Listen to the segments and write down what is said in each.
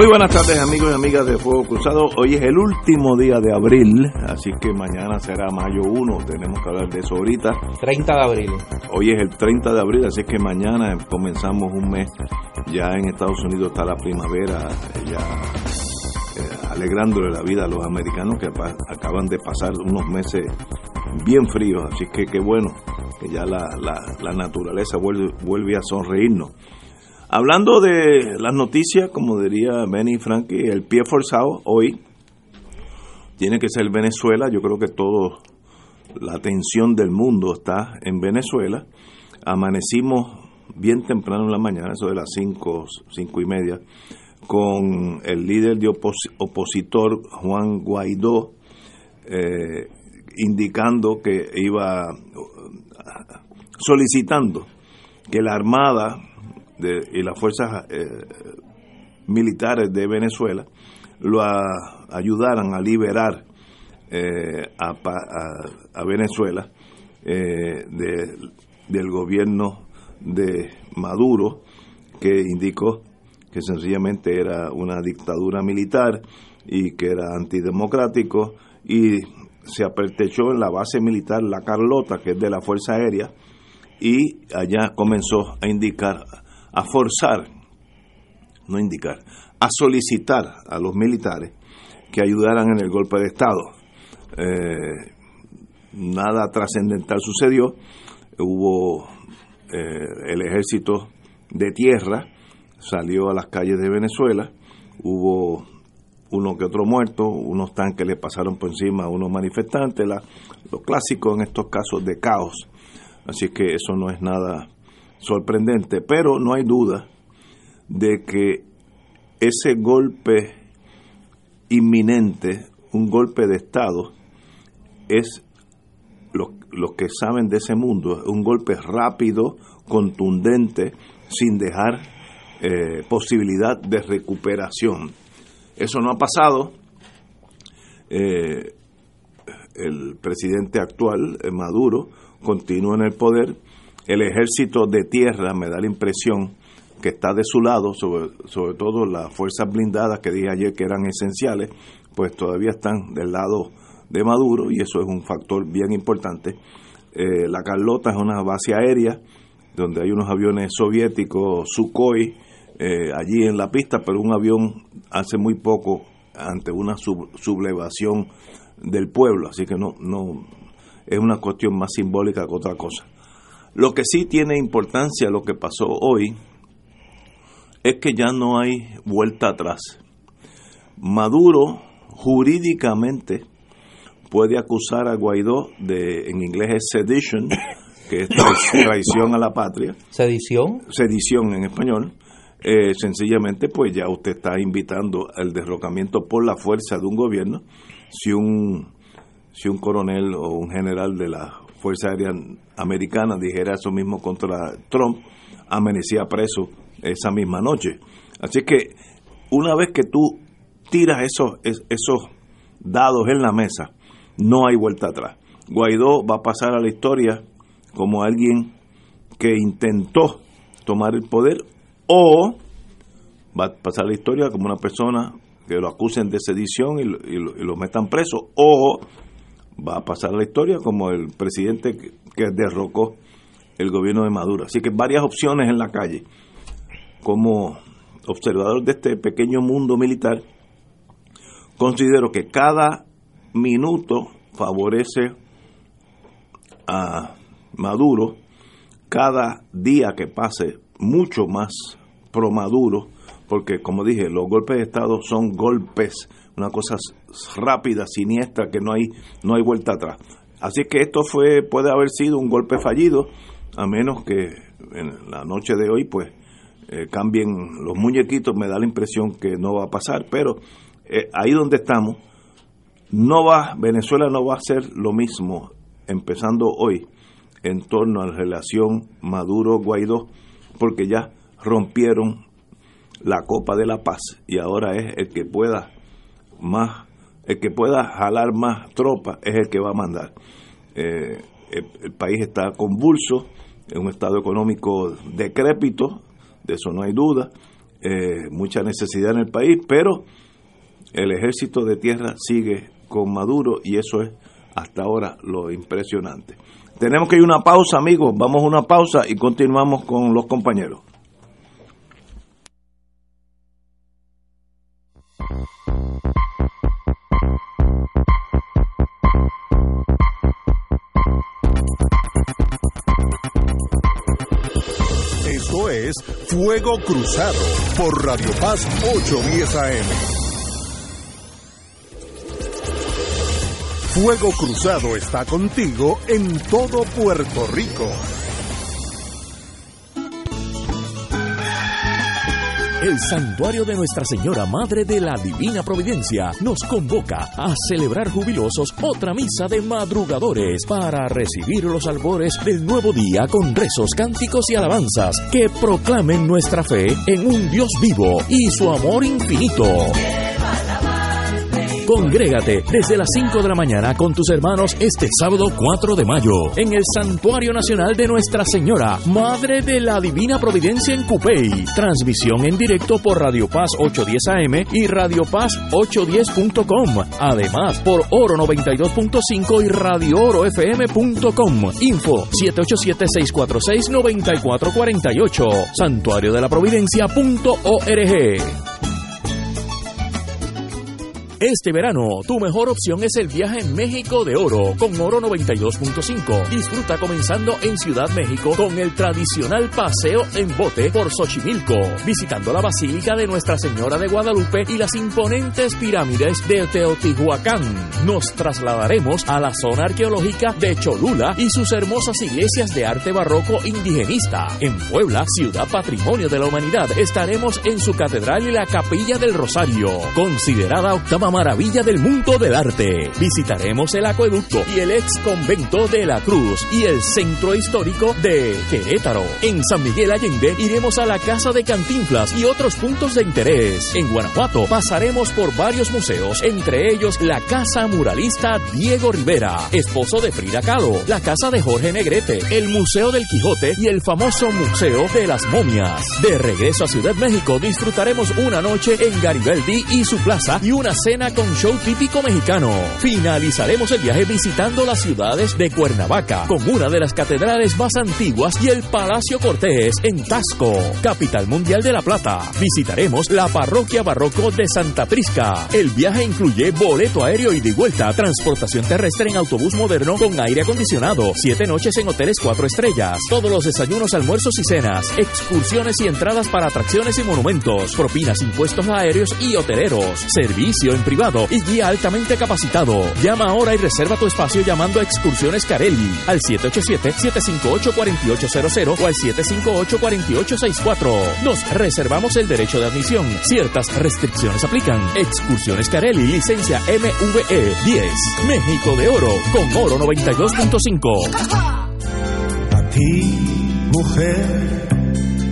Muy buenas tardes amigos y amigas de Fuego Cruzado. Hoy es el último día de abril, así que mañana será mayo 1. Tenemos que hablar de eso ahorita. 30 de abril. Hoy es el 30 de abril, así que mañana comenzamos un mes. Ya en Estados Unidos está la primavera, ya eh, alegrándole la vida a los americanos que acaban de pasar unos meses bien fríos. Así que qué bueno que ya la, la, naturaleza vuelve, vuelve a sonreírnos. Hablando de las noticias, como diría Benny Frankie, el pie forzado hoy tiene que ser Venezuela. Yo creo que todo la atención del mundo está en Venezuela. Amanecimos bien temprano en la mañana, eso de las cinco, cinco y media, con el líder de opositor Juan Guaidó eh, indicando que iba solicitando que la Armada y las fuerzas eh, militares de Venezuela lo ayudaran a liberar eh, a, Venezuela eh, del gobierno de Maduro, que indicó que sencillamente era una dictadura militar y que era antidemocrático y se apertechó en la base militar La Carlota, que es de la Fuerza Aérea, y allá comenzó a indicar a forzar, no indicar, a solicitar a los militares que ayudaran en el golpe de Estado. Eh, nada trascendental sucedió, hubo eh, el ejército de tierra, salió a las calles de Venezuela, hubo uno que otro muerto, unos tanques le pasaron por encima a unos manifestantes, la, lo clásico en estos casos de caos. Así que eso no es nada sorprendente, pero no hay duda de que ese golpe inminente, un golpe de Estado, es los, que saben de ese mundo, un golpe rápido, contundente, sin dejar eh, posibilidad de recuperación. Eso no ha pasado. Eh, el presidente actual, eh, Maduro, continúa en el poder el ejército de tierra me da la impresión que está de su lado, sobre, sobre todo las fuerzas blindadas que dije ayer que eran esenciales, pues todavía están del lado de Maduro y eso es un factor bien importante. Eh, la Carlota es una base aérea donde hay unos aviones soviéticos, Sukhoi, eh, allí en la pista, pero un avión hace muy poco ante una sublevación del pueblo, así que no, no es una cuestión más simbólica que otra cosa. Lo que sí tiene importancia, lo que pasó hoy, es que ya no hay vuelta atrás. Maduro jurídicamente puede acusar a Guaidó de, en inglés es sedition, que es traición a la patria. ¿Sedición? Sedición en español. Eh, sencillamente, pues ya usted está invitando al derrocamiento por la fuerza de un gobierno. Si un, si un coronel o un general de la Fuerza Aérea Americana dijera eso mismo contra Trump, amanecía preso esa misma noche. Así que una vez que tú tiras esos, esos dados en la mesa, no hay vuelta atrás. Guaidó va a pasar a la historia como alguien que intentó tomar el poder o va a pasar a la historia como una persona que lo acusen de sedición y y lo metan preso o va a pasar la historia como el presidente que, derrocó el gobierno de Maduro. Así que varias opciones en la calle. Como observador de este pequeño mundo militar, considero que cada minuto favorece a Maduro cada día que pase mucho más promaduro, porque como dije, los golpes de Estado son golpes, una cosa rápida, siniestra, que no hay, no hay vuelta atrás. Así que esto fue, puede haber sido un golpe fallido, a menos que en la noche de hoy, pues, eh, cambien los muñequitos, me da la impresión que no va a pasar, pero eh, ahí donde estamos, no va, Venezuela no va a ser lo mismo empezando hoy en torno a la relación Maduro-Guaidó, porque ya rompieron la copa de la paz y ahora es el que pueda más, el que pueda jalar más tropas es el que va a mandar. Eh, el, país está convulso, en un estado económico decrépito, de eso no hay duda, eh, mucha necesidad en el país, pero el ejército de tierra sigue con Maduro y eso es hasta ahora lo impresionante. Tenemos que ir a una pausa, amigos. Vamos a una pausa y continuamos con los compañeros. Fuego Cruzado por Radio Paz 810 AM. Fuego Cruzado está contigo en todo Puerto Rico. El santuario de Nuestra Señora Madre de la Divina Providencia nos convoca a celebrar jubilosos otra misa de madrugadores para recibir los albores del nuevo día con rezos, cánticos y alabanzas que proclamen nuestra fe en un Dios vivo y su amor infinito. Congrégate desde las 5 de la mañana con tus hermanos este sábado 4 de mayo en el Santuario Nacional de Nuestra Señora, Madre de la Divina Providencia en Cupey. Transmisión en directo por Radio Paz 810 AM y Radio Paz 810.com. Además, por Oro 92.5 y Radio Oro FM.com. Info 787-646-9448. Santuario de la Providencia.org. Este verano, tu mejor opción es el viaje en México de Oro con Oro 92.5. Disfruta comenzando en Ciudad México con el tradicional paseo en bote por Xochimilco, visitando la Basílica de Nuestra Señora de Guadalupe y las imponentes pirámides de Teotihuacán. Nos trasladaremos a la zona arqueológica de Cholula y sus hermosas iglesias de arte barroco indigenista. En Puebla, ciudad patrimonio de la humanidad, estaremos en su catedral y la capilla del Rosario, considerada octava maravilla del mundo del arte. Visitaremos el acueducto y el ex convento de la Cruz y el centro histórico de Querétaro. En San Miguel Allende iremos a la Casa de Cantinflas y otros puntos de interés. En Guanajuato pasaremos por varios museos, entre ellos la Casa Muralista Diego Rivera, esposo de Frida Kahlo, la Casa de Jorge Negrete, el Museo del Quijote y el famoso Museo de las Momias. De regreso a Ciudad México disfrutaremos una noche en Garibaldi y su plaza y una cena con show típico mexicano. Finalizaremos el viaje visitando las ciudades de Cuernavaca, con una de las catedrales más antiguas y el Palacio Cortés en Tasco, capital mundial de La Plata. Visitaremos la parroquia barroco de Santa Prisca. El viaje incluye boleto aéreo y de vuelta, transportación terrestre en autobús moderno con aire acondicionado, siete noches en hoteles cuatro estrellas, todos los desayunos, almuerzos y cenas, excursiones y entradas para atracciones y monumentos, propinas, impuestos aéreos y hoteleros, servicio en privado y guía altamente capacitado. Llama ahora y reserva tu espacio llamando a Excursiones Carelli al 787-758-4800 o al 758-4864. Nos reservamos el derecho de admisión. Ciertas restricciones aplican. Excursiones Carelli, licencia MVE 10. México de Oro con Oro 92.5. A ti, mujer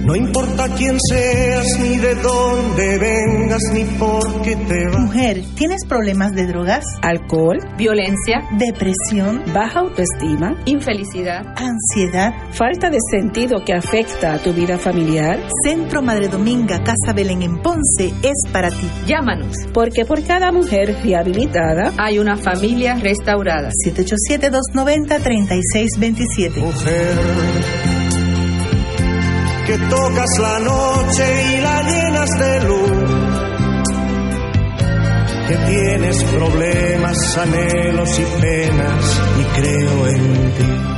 no importa quién seas, ni de dónde vengas, ni por qué te vas. Mujer, ¿tienes problemas de drogas? Alcohol, violencia, depresión, baja autoestima, infelicidad, ansiedad, falta de sentido que afecta a tu vida familiar. Centro Madre Dominga Casa Belén en Ponce es para ti. Llámanos, porque por cada mujer rehabilitada hay una familia restaurada. 787-290-3627. Mujer que tocas la noche y la llenas de luz, que tienes problemas, anhelos y penas y creo en ti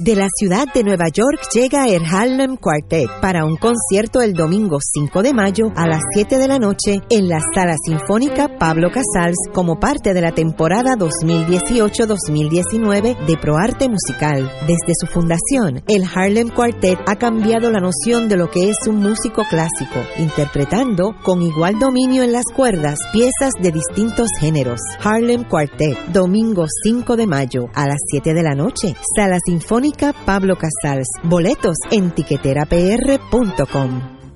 De la ciudad de Nueva York llega el Harlem Quartet para un concierto el domingo 5 de mayo a las 7 de la noche en la Sala Sinfónica Pablo Casals como parte de la temporada 2018-2019 de ProArte Musical. Desde su fundación, el Harlem Quartet ha cambiado la noción de lo que es un músico clásico, interpretando con igual dominio en las cuerdas piezas de distintos géneros. Harlem Quartet, domingo 5 de mayo a las 7 de la noche, Sala Sinfónica Pablo Casals. Boletos en tiqueterapr.com.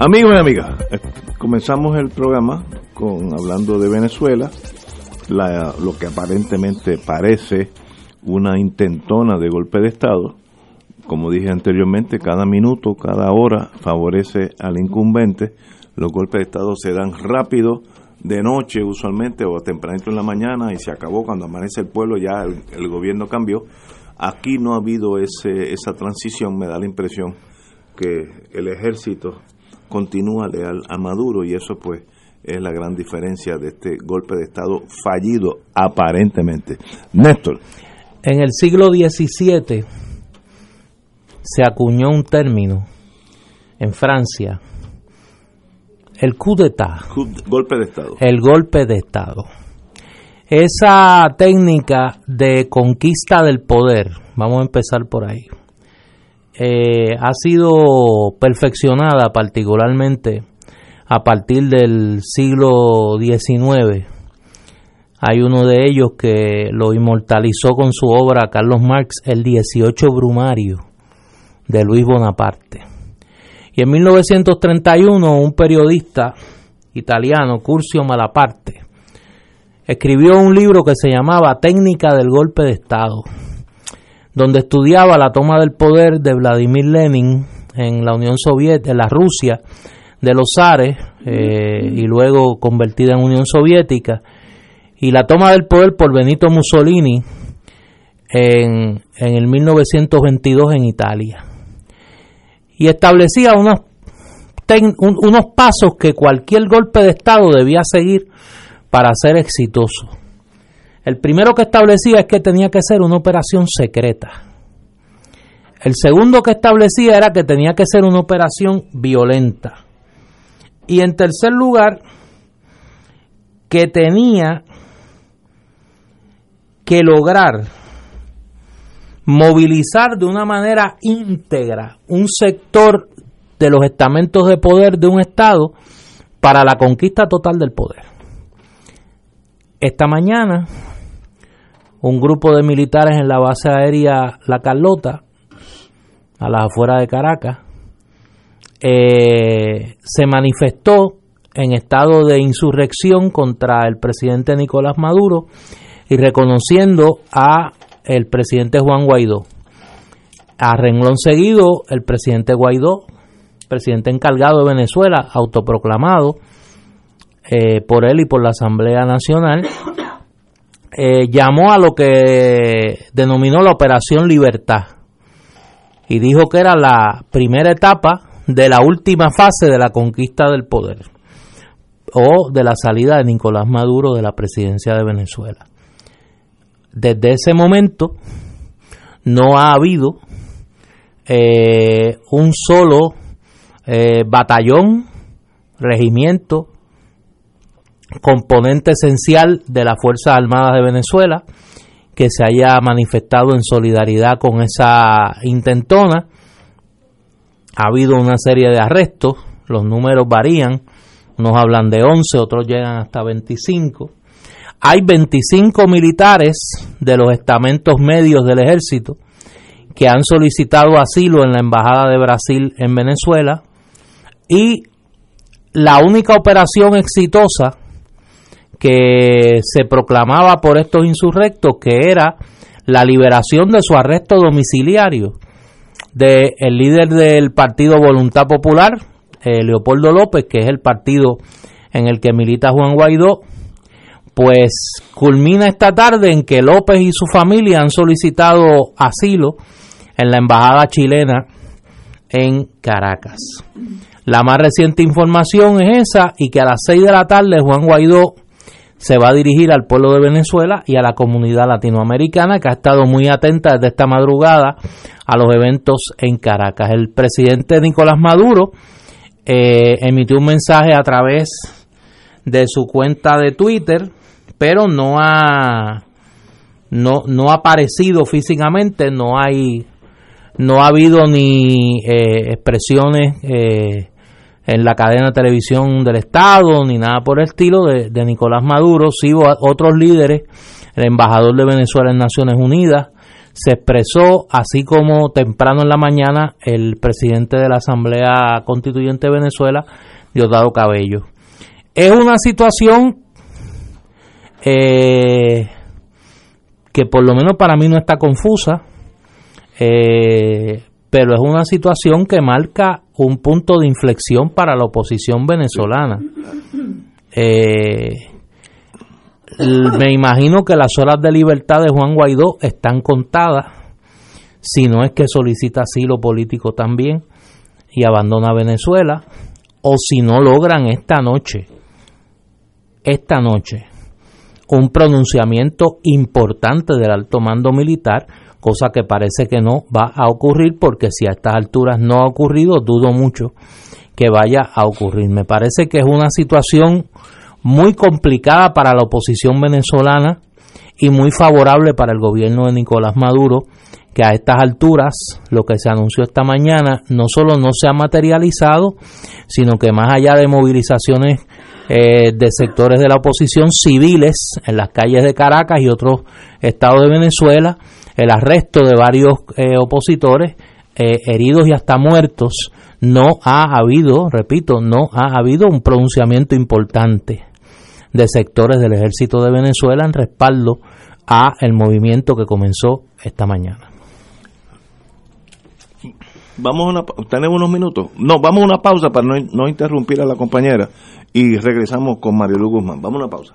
Amigos y amigas, eh, comenzamos el programa con hablando de Venezuela, la, lo que aparentemente parece una intentona de golpe de Estado. Como dije anteriormente, cada minuto, cada hora favorece al incumbente. Los golpes de Estado se dan rápido, de noche usualmente, o tempranito en la mañana, y se acabó cuando amanece el pueblo, ya el, el gobierno cambió. Aquí no ha habido ese, esa transición, me da la impresión que el ejército continúa leal a Maduro y eso pues es la gran diferencia de este golpe de Estado fallido aparentemente. Néstor. En el siglo XVII se acuñó un término en Francia, el coup d'etat. Golpe de Estado. El golpe de Estado. Esa técnica de conquista del poder, vamos a empezar por ahí, eh, ha sido perfeccionada particularmente a partir del siglo XIX. Hay uno de ellos que lo inmortalizó con su obra Carlos Marx, el 18 Brumario de Luis Bonaparte. Y en 1931 un periodista italiano, Curcio Malaparte, escribió un libro que se llamaba Técnica del Golpe de Estado donde estudiaba la toma del poder de Vladimir Lenin en la Unión Soviética, en la Rusia de los zares eh, y luego convertida en Unión Soviética, y la toma del poder por Benito Mussolini en, el 1922 en Italia. Y establecía unos pasos que cualquier golpe de Estado debía seguir para ser exitoso. El primero que establecía es que tenía que ser una operación secreta. El segundo que establecía era que tenía que ser una operación violenta. Y en tercer lugar, que tenía que lograr movilizar de una manera íntegra un sector de los estamentos de poder de un Estado para la conquista total del poder. Esta mañana un grupo de militares en la base aérea La Carlota, a las afueras de Caracas, eh, se manifestó en estado de insurrección contra el presidente Nicolás Maduro y reconociendo a el presidente Juan Guaidó. A renglón seguido, el presidente Guaidó, presidente encargado de Venezuela, autoproclamado eh, por él y por la Asamblea Nacional, eh, llamó a lo que denominó la Operación Libertad. y dijo que era la primera etapa de la última fase de la conquista del poder o de la salida de Nicolás Maduro de la presidencia de Venezuela. Desde ese momento no ha habido eh, un solo eh, batallón, regimiento, componente esencial de las Fuerzas Armadas de Venezuela que se haya manifestado en solidaridad con esa intentona. Ha habido una serie de arrestos, los números varían, unos hablan de 11, otros llegan hasta 25. Hay 25 militares de los estamentos medios del ejército que han solicitado asilo en la Embajada de Brasil en Venezuela y la única operación exitosa que se proclamaba por estos insurrectos, que era la liberación de su arresto domiciliario del el líder del Partido Voluntad Popular, eh, Leopoldo López, que es el partido en el que milita Juan Guaidó, pues culmina esta tarde en que López y su familia han solicitado asilo en la embajada chilena en Caracas. La más reciente información es esa y que a las 6 de la tarde Juan Guaidó se va a dirigir al pueblo de Venezuela y a la comunidad latinoamericana que ha estado muy atenta desde esta madrugada a los eventos en Caracas. El presidente Nicolás Maduro eh, emitió un mensaje a través de su cuenta de Twitter, pero no ha no, no ha aparecido físicamente, no hay no ha habido ni eh, expresiones eh, en la cadena de televisión del Estado, ni nada por el estilo de, Nicolás Maduro, sí otros líderes, el embajador de Venezuela en Naciones Unidas, se expresó, así como temprano en la mañana el presidente de la Asamblea Constituyente de Venezuela, Diosdado Cabello. Es una situación eh, que por lo menos para mí no está confusa, eh, pero es una situación que marca un punto de inflexión para la oposición venezolana. Eh, me imagino que las horas de libertad de Juan Guaidó están contadas, si no es que solicita asilo político también y abandona Venezuela, o si no logran esta noche, esta noche, un pronunciamiento importante del alto mando militar cosa que parece que no va a ocurrir porque si a estas alturas no ha ocurrido, dudo mucho que vaya a ocurrir. Me parece que es una situación muy complicada para la oposición venezolana y muy favorable para el gobierno de Nicolás Maduro, que a estas alturas lo que se anunció esta mañana no solo no se ha materializado, sino que más allá de movilizaciones eh, de sectores de la oposición civiles en las calles de Caracas y otros estados de Venezuela, el arresto de varios eh, opositores, eh, heridos y hasta muertos, no ha habido, repito, no ha habido un pronunciamiento importante de sectores del ejército de Venezuela en respaldo a el movimiento que comenzó esta mañana. Vamos a una, tenemos unos minutos. No, vamos a una pausa para no, no interrumpir a la compañera y regresamos con Mario Guzmán. Vamos a una pausa.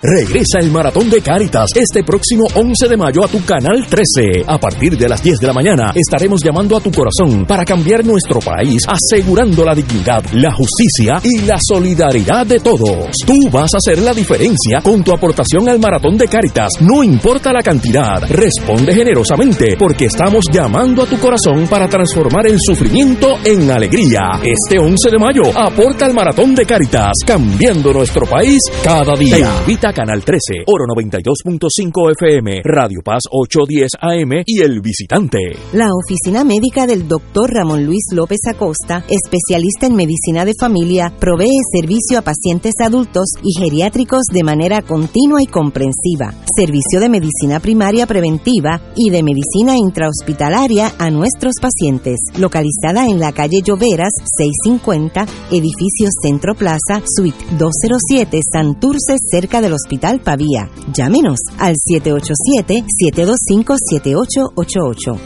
Regresa el Maratón de Cáritas este próximo 11 de mayo a tu canal 13. A partir de las 10 de la mañana estaremos llamando a tu corazón para cambiar nuestro país, asegurando la dignidad, la justicia y la solidaridad de todos. Tú vas a hacer la diferencia con tu aportación al Maratón de Cáritas. No importa la cantidad, responde generosamente porque estamos llamando a tu corazón para transformar el sufrimiento en alegría. Este 11 de mayo aporta al Maratón de Cáritas, cambiando nuestro país cada día. Canal 13, Oro 92.5 FM, Radio Paz 810 AM y El Visitante. La oficina médica del doctor Ramón Luis López Acosta, especialista en medicina de familia, provee servicio a pacientes adultos y geriátricos de manera continua y comprensiva, servicio de medicina primaria preventiva y de medicina intrahospitalaria a nuestros pacientes, localizada en la calle Lloveras 650, edificio Centro Plaza, suite 207, Santurce, cerca de los Hospital Pavía. Llámenos al 787-725-7888,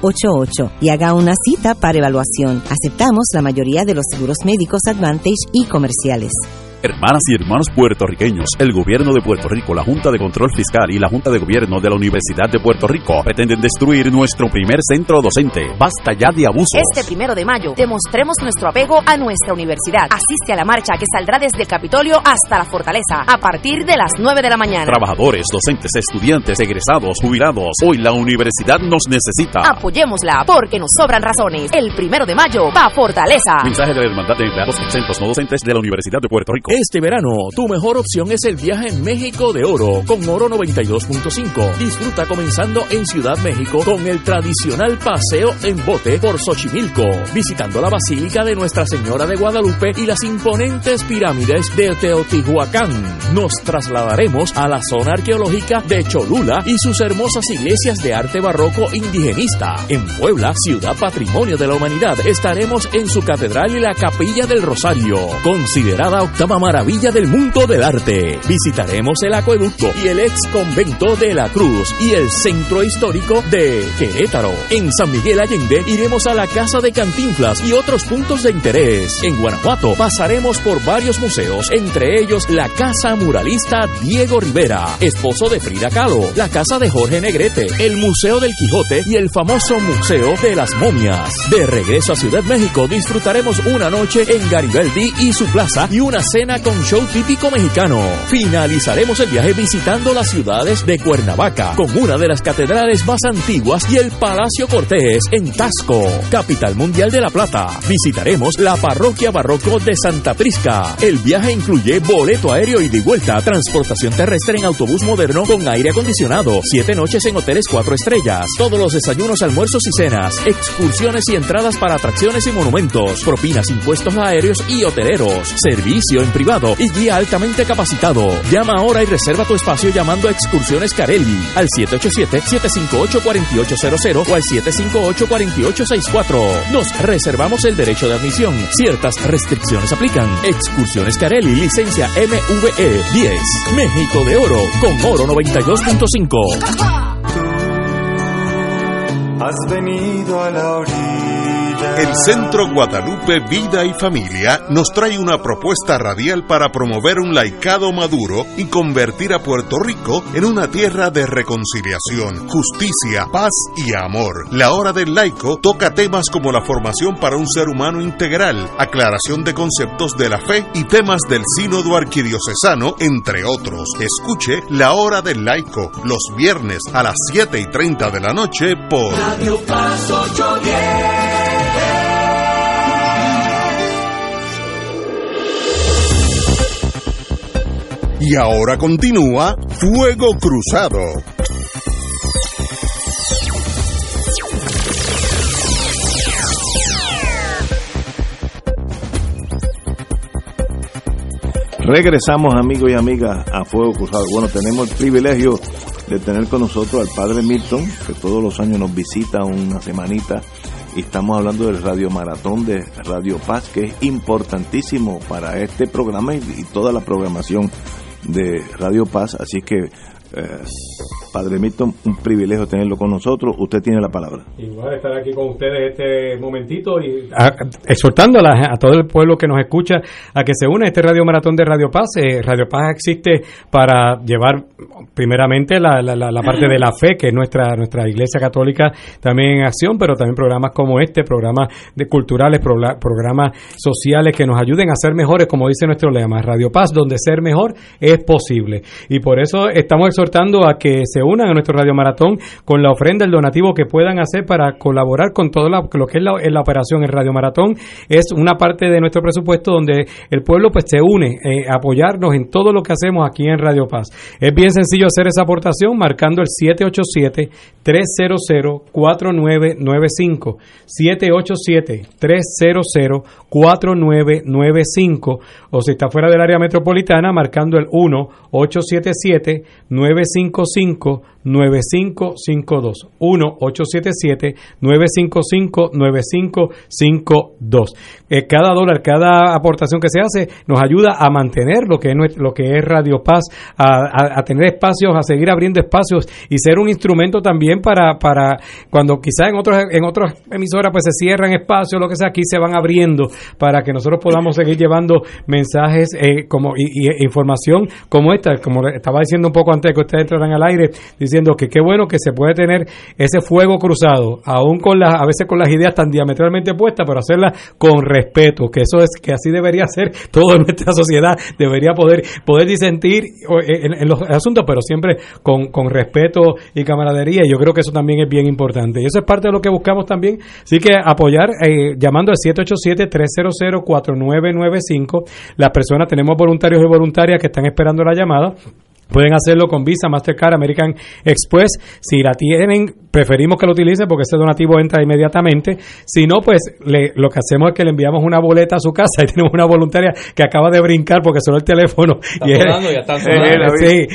725-7888 y haga una cita para evaluación. Aceptamos la mayoría de los seguros médicos Advantage y comerciales. Hermanas y hermanos puertorriqueños, el gobierno de Puerto Rico, la Junta de Control Fiscal y la Junta de Gobierno de la Universidad de Puerto Rico pretenden destruir nuestro primer centro docente. Basta ya de abusos. Este primero de mayo, demostremos nuestro apego a nuestra universidad. Asiste a la marcha que saldrá desde el Capitolio hasta la Fortaleza a partir de las 9 de la mañana. Trabajadores, docentes, estudiantes, egresados, jubilados, hoy la universidad nos necesita. Apoyémosla porque nos sobran razones. El primero de mayo, va Fortaleza. Mensaje de la Hermandad de Empleados Exentos No Docentes de la Universidad de Puerto Rico. Este verano, tu mejor opción es el viaje en México de Oro con Oro 92.5. Disfruta comenzando en Ciudad México con el tradicional paseo en bote por Xochimilco, visitando la Basílica de Nuestra Señora de Guadalupe y las imponentes pirámides de Teotihuacán. Nos trasladaremos a la zona arqueológica de Cholula y sus hermosas iglesias de arte barroco indigenista. En Puebla, ciudad patrimonio de la humanidad, estaremos en su catedral y la capilla del Rosario, considerada octava maravilla del mundo del arte. Visitaremos el acueducto y el ex convento de la Cruz y el centro histórico de Querétaro. En San Miguel Allende iremos a la Casa de Cantinflas y otros puntos de interés. En Guanajuato pasaremos por varios museos, entre ellos la Casa Muralista Diego Rivera, esposo de Frida Kahlo, la Casa de Jorge Negrete, el Museo del Quijote y el famoso Museo de las Momias. De regreso a Ciudad México disfrutaremos una noche en Garibaldi y su plaza y una cena con show típico mexicano. Finalizaremos el viaje visitando las ciudades de Cuernavaca, con una de las catedrales más antiguas y el Palacio Cortés en Tasco, capital mundial de La Plata. Visitaremos la parroquia barroco de Santa Prisca. El viaje incluye boleto aéreo y de vuelta, transportación terrestre en autobús moderno con aire acondicionado, siete noches en hoteles cuatro estrellas, todos los desayunos, almuerzos y cenas, excursiones y entradas para atracciones y monumentos, propinas, impuestos aéreos y hoteleros, servicio en y guía altamente capacitado. Llama ahora y reserva tu espacio llamando a Excursiones Carelli al 787-758-4800 o al 758-4864. Nos reservamos el derecho de admisión. Ciertas restricciones aplican. Excursiones Carelli, licencia MVE 10. México de Oro con Oro 92.5. Has venido a la orilla. El Centro Guadalupe Vida y Familia nos trae una propuesta radial para promover un laicado maduro y convertir a Puerto Rico en una tierra de reconciliación, justicia, paz y amor. La Hora del Laico toca temas como la formación para un ser humano integral, aclaración de conceptos de la fe y temas del sínodo arquidiocesano, entre otros. Escuche La Hora del Laico los viernes a las 7 y 30 de la noche por Radio Paz 810. Y ahora continúa Fuego Cruzado. Regresamos amigos y amigas a Fuego Cruzado. Bueno, tenemos el privilegio de tener con nosotros al Padre Milton, que todos los años nos visita una semanita y estamos hablando del Radio Maratón de Radio Paz, que es importantísimo para este programa y, toda la programación de Radio Paz. Así que Eh, Padre Milton, un privilegio tenerlo con nosotros. Usted tiene la palabra. Igual estar aquí con ustedes este momentito y exhortando a, todo el pueblo que nos escucha a que se une a este Radio Maratón de Radio Paz. Eh, Radio Paz existe para llevar primeramente la, la, parte de la fe, que es nuestra, nuestra Iglesia Católica también en acción, pero también programas como este, programas de culturales, programas sociales que nos ayuden a ser mejores, como dice nuestro lema, Radio Paz, donde ser mejor es posible. Y por eso estamos exhortando a que se unan a nuestro Radio Maratón con la ofrenda, el donativo que puedan hacer para colaborar con todo lo que es la, operación. El Radio Maratón es una parte de nuestro presupuesto donde el pueblo pues se une eh, apoyarnos en todo lo que hacemos aquí en Radio Paz. Es bien sencillo hacer esa aportación marcando el 787-300-4995. 787-300-4995 o si está fuera del área metropolitana marcando el 1 877 955 9552 1-877-955-9552. Eh, cada dólar, cada aportación que se hace nos ayuda a mantener lo que es, lo que es Radio Paz, a, a, tener espacios, a seguir abriendo espacios y ser un instrumento también para, para cuando quizás en otros en otras emisoras pues se cierran espacios, lo que sea, aquí se van abriendo para que nosotros podamos seguir llevando mensajes eh, como y, información como esta, como estaba diciendo un poco antes que ustedes entraran al aire, diciendo que qué bueno que se puede tener ese fuego cruzado, aún con las, a veces con las ideas tan diametralmente puestas, pero hacerlas con respeto, que eso es, que así debería ser. Toda nuestra sociedad, debería poder, poder disentir en, los asuntos, pero siempre con, con respeto y camaradería, yo creo que eso también es bien importante. Y eso es parte de lo que buscamos también, así que apoyar, eh, llamando al 787-300-4995, las personas, tenemos voluntarios y voluntarias que están esperando la llamada, Pueden hacerlo con Visa, Mastercard, American Express. Si la tienen, preferimos que lo utilicen porque ese donativo entra inmediatamente. Si no, pues lo que hacemos es que le enviamos una boleta a su casa y tenemos una voluntaria que acaba de brincar porque sonó el teléfono. y sonando, ya están sonando. sí,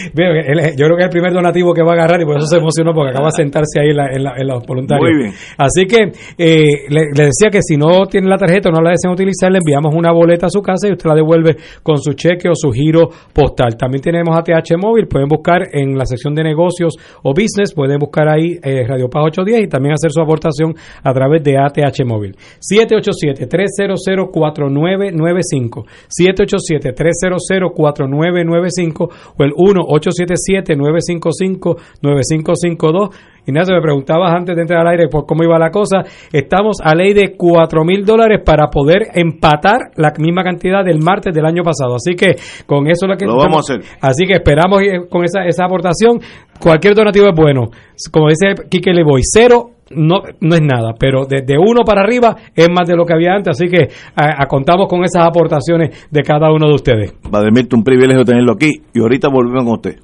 yo creo que es el primer donativo que va a agarrar y por eso se emocionó porque acaba de sentarse ahí en, los voluntarios. Muy bien. Así que eh, le, decía que si no tiene la tarjeta o no la desean utilizar, le enviamos una boleta a su casa y usted la devuelve con su cheque o su giro postal. También tenemos ATH móvil, pueden buscar en la sección de negocios o business, pueden buscar ahí eh, Radio Paz 810 y también hacer su aportación a través de ATH móvil. 787-300-4995, 787-300-4995 o el 1-877-955-9552. Ignacio, me preguntabas antes de entrar al aire por cómo iba la cosa. Estamos a ley de 4 mil dólares para poder empatar la misma cantidad del martes del año pasado. Así que con eso lo que lo vamos a hacer. Así que esperamos con esa, esa aportación. Cualquier donativo es bueno. Como dice Quique Levoy, cero no, no es nada, pero desde uno para arriba es más de lo que había antes, así que a, contamos con esas aportaciones de cada uno de ustedes. Mirto, un privilegio tenerlo aquí y ahorita volvemos con usted.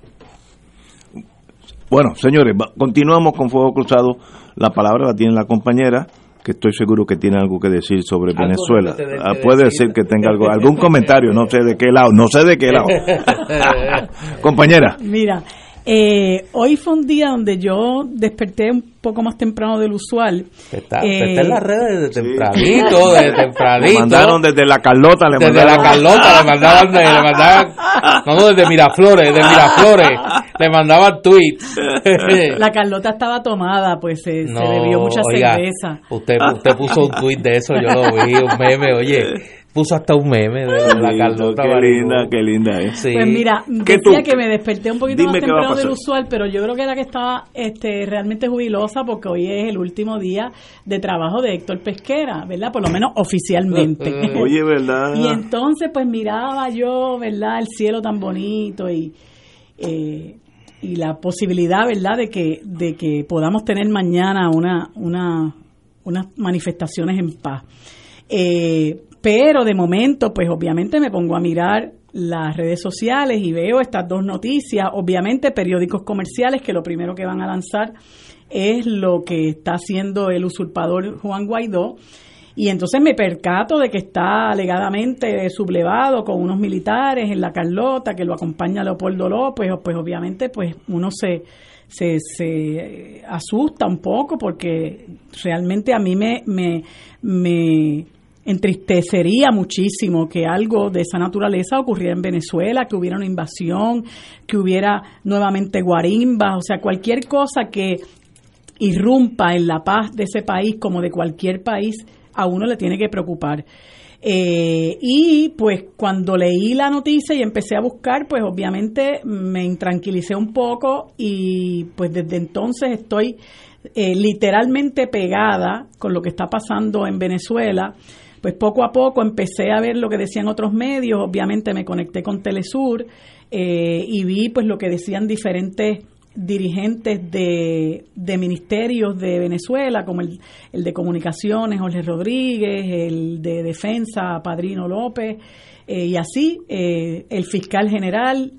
Bueno, señores, continuamos con Fuego Cruzado. La palabra la tiene la compañera, que estoy seguro que tiene algo que decir sobre Venezuela. Ah, puede decir que tenga algo, algún comentario, no sé de qué lado, no sé de qué lado. compañera. Mira, eh, hoy fue un día donde yo desperté un poco más temprano del usual. Está, está en las redes de tempranito, de tempranito. Le mandaron desde la Carlota, le desde la Carlota, le mandaban, le mandaban, no, desde Miraflores, de Miraflores, le mandaban tweets. La Carlota estaba tomada, pues se, se bebió mucha cerveza. Usted, usted puso un tweet de eso, yo lo vi, un meme, oye puso hasta un meme de la Carlota Qué linda, qué linda es. Pues mira, decía que me desperté un poquito más temprano del usual, pero yo creo que era que estaba este, realmente jubilosa porque hoy es el último día de trabajo de Héctor Pesquera, ¿verdad? Por lo menos oficialmente. Oye, ¿verdad? y entonces pues miraba yo, ¿verdad? El cielo tan bonito y... Eh, y la posibilidad, ¿verdad?, de que, de que podamos tener mañana una, una, unas manifestaciones en paz. Eh, pero de momento, pues obviamente me pongo a mirar las redes sociales y veo estas dos noticias, obviamente periódicos comerciales que lo primero que van a lanzar es lo que está haciendo el usurpador Juan Guaidó. Y entonces me percato de que está alegadamente sublevado con unos militares en la Carlota, que lo acompaña Leopoldo López, pues obviamente pues uno se, se, se asusta un poco porque realmente a mí me, me, me entristecería muchísimo que algo de esa naturaleza ocurriera en Venezuela, que hubiera una invasión, que hubiera nuevamente guarimbas, o sea, cualquier cosa que irrumpa en la paz de ese país como de cualquier país, a uno le tiene que preocupar. Eh, y pues cuando leí la noticia y empecé a buscar, pues obviamente me intranquilicé un poco y pues desde entonces estoy eh, literalmente pegada con lo que está pasando en Venezuela. Pues poco a poco empecé a ver lo que decían otros medios, obviamente me conecté con Telesur eh, y vi pues lo que decían diferentes dirigentes de, ministerios de Venezuela, como el, el, de Comunicaciones, Jorge Rodríguez, el de Defensa, Padrino López, eh, y así, eh, el fiscal general,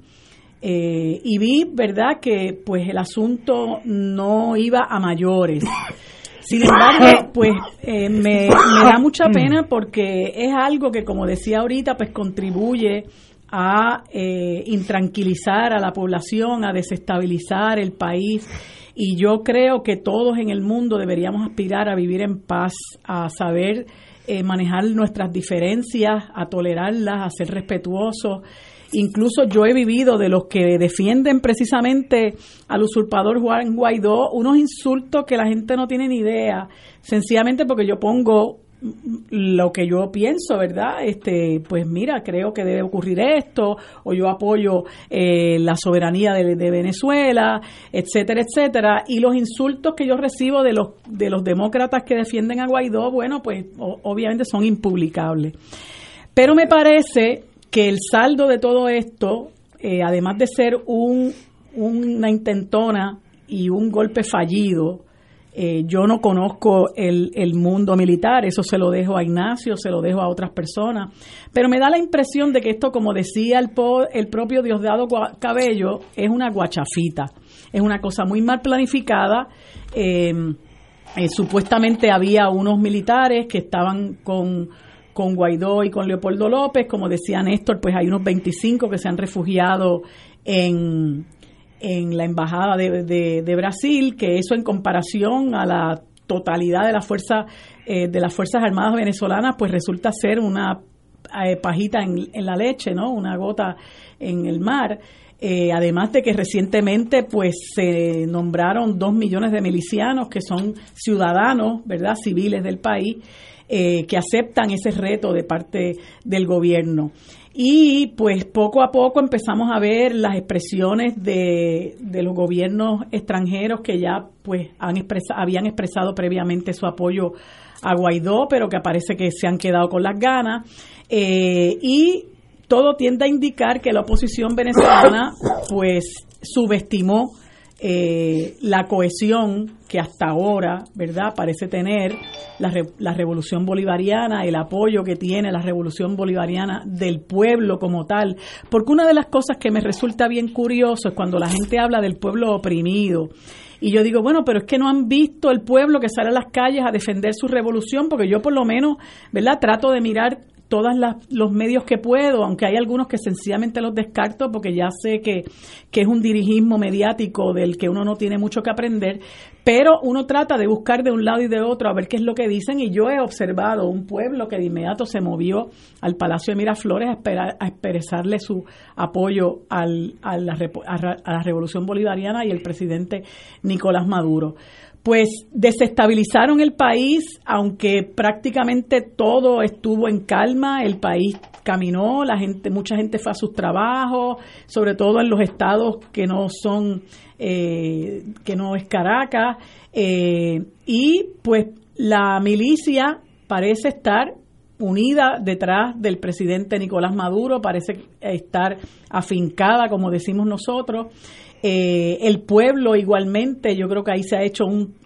eh, y vi, ¿verdad?, que pues el asunto no iba a mayores. Sin embargo, pues me, me da mucha pena porque es algo que, como decía ahorita, pues contribuye a eh, intranquilizar a la población, a desestabilizar el país. Y yo creo que todos en el mundo deberíamos aspirar a vivir en paz, a saber eh, manejar nuestras diferencias, a tolerarlas, a ser respetuosos. Incluso yo he vivido de los que defienden precisamente al usurpador Juan Guaidó unos insultos que la gente no tiene ni idea, sencillamente porque yo pongo lo que yo pienso, ¿verdad? Este, pues mira, creo que debe ocurrir esto, o yo apoyo eh, la soberanía de, Venezuela, etcétera, etcétera. Y los insultos que yo recibo de los, de los demócratas que defienden a Guaidó, bueno, pues obviamente son impublicables. Pero me parece que el saldo de todo esto, eh, además de ser un, una intentona y un golpe fallido, eh, yo no conozco el, el, mundo militar, eso se lo dejo a Ignacio, se lo dejo a otras personas, pero me da la impresión de que esto, como decía el, el propio Diosdado Cabello, es una guachafita, es una cosa muy mal planificada. Em, eh, supuestamente había unos militares que estaban con, con Guaidó y con Leopoldo López, como decía Néstor, pues hay unos 25 que se han refugiado en, en la embajada de, de, Brasil, que eso en comparación a la totalidad de la fuerza eh, de las fuerzas armadas venezolanas, pues resulta ser una eh, pajita en, en, la leche, ¿no? Una gota en el mar. Eh, además de que recientemente pues se nombraron dos millones de milicianos que son ciudadanos, ¿verdad? Civiles del país que aceptan ese reto de parte del gobierno. Y pues poco a poco empezamos a ver las expresiones de, de los gobiernos extranjeros que ya pues han habían expresado previamente su apoyo a Guaidó, pero que parece que se han quedado con las ganas. Eh, y todo tiende a indicar que la oposición venezolana pues subestimó eh, la cohesión que hasta ahora, ¿verdad?, parece tener la, la, revolución bolivariana, el apoyo que tiene la revolución bolivariana del pueblo como tal. Porque una de las cosas que me resulta bien curioso es cuando la gente habla del pueblo oprimido. Y yo digo, bueno, pero es que no han visto el pueblo que sale a las calles a defender su revolución, porque yo por lo menos, ¿verdad? Trato de mirar todos los medios que puedo, aunque hay algunos que sencillamente los descarto porque ya sé que, que es un dirigismo mediático del que uno no tiene mucho que aprender, pero uno trata de buscar de un lado y de otro a ver qué es lo que dicen y yo he observado un pueblo que de inmediato se movió al Palacio de Miraflores a, esperar, a expresarle su apoyo al, a, la, a la Revolución Bolivariana y el presidente Nicolás Maduro pues desestabilizaron el país, aunque prácticamente todo estuvo en calma, el país caminó, la gente, mucha gente fue a sus trabajos, sobre todo en los estados que no son, eh, que no es Caracas, eh, y pues la milicia parece estar unida detrás del presidente Nicolás Maduro, parece estar afincada, como decimos nosotros. Eh, el pueblo igualmente, yo creo que ahí se ha hecho un,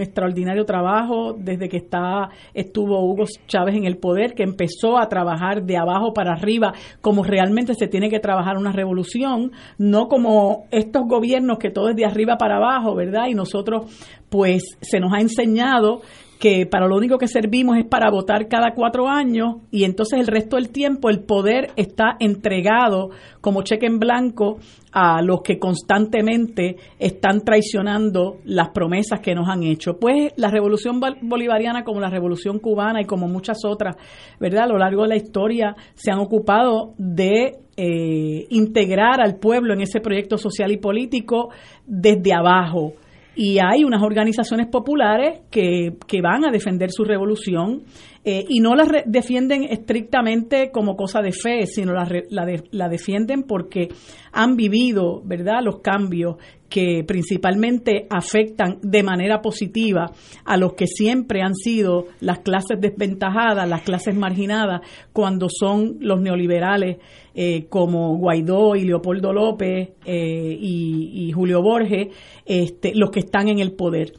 extraordinario trabajo desde que está estuvo Hugo Chávez en el poder, que empezó a trabajar de abajo para arriba, como realmente se tiene que trabajar una revolución, no como estos gobiernos que todo es de arriba para abajo, ¿verdad? Y nosotros, pues, se nos ha enseñado que para lo único que servimos es para votar cada cuatro años y entonces el resto del tiempo el poder está entregado como cheque en blanco a los que constantemente están traicionando las promesas que nos han hecho. Pues la revolución bolivariana como la revolución cubana y como muchas otras, ¿verdad? A lo largo de la historia se han ocupado de eh, integrar al pueblo en ese proyecto social y político desde abajo y hay unas organizaciones populares que, que van a defender su revolución eh, y no la defienden estrictamente como cosa de fe, sino la, la, la, defienden porque han vivido, ¿verdad?, los cambios que principalmente afectan de manera positiva a los que siempre han sido las clases desventajadas, las clases marginadas, cuando son los neoliberales eh, como Guaidó y Leopoldo López eh, y, y, Julio Borges, este, los que están en el poder.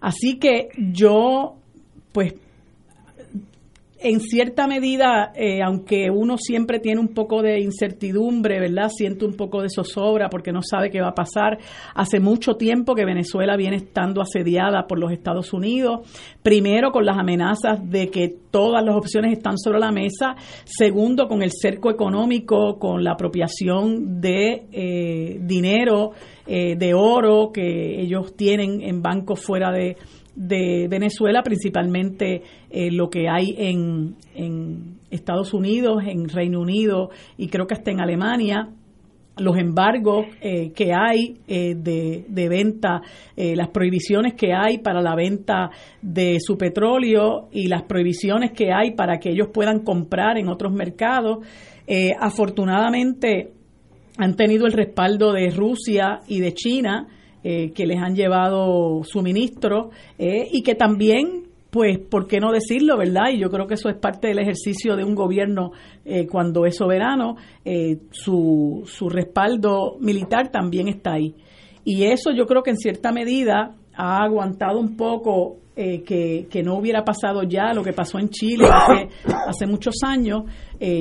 Así que yo, pues en cierta medida, eh, aunque uno siempre tiene un poco de incertidumbre, ¿verdad? Siente un poco de zozobra porque no sabe qué va a pasar. Hace mucho tiempo que Venezuela viene estando asediada por los Estados Unidos. Primero, con las amenazas de que todas las opciones están sobre la mesa. Segundo, con el cerco económico, con la apropiación de eh, dinero, eh, de oro que ellos tienen en bancos fuera de de Venezuela, principalmente eh, lo que hay en, en Estados Unidos, en Reino Unido y creo que hasta en Alemania, los embargos eh, que hay eh, de, de, venta, las prohibiciones que hay para la venta de su petróleo y las prohibiciones que hay para que ellos puedan comprar en otros mercados. afortunadamente han tenido el respaldo de Rusia y de China, eh, que les han llevado suministro eh, y que también pues, ¿por qué no decirlo, verdad? Y yo creo que eso es parte del ejercicio de un gobierno eh, cuando es soberano, su, su respaldo militar también está ahí. Y eso yo creo que en cierta medida ha aguantado un poco que, que, no hubiera pasado ya lo que pasó en Chile hace, hace muchos años.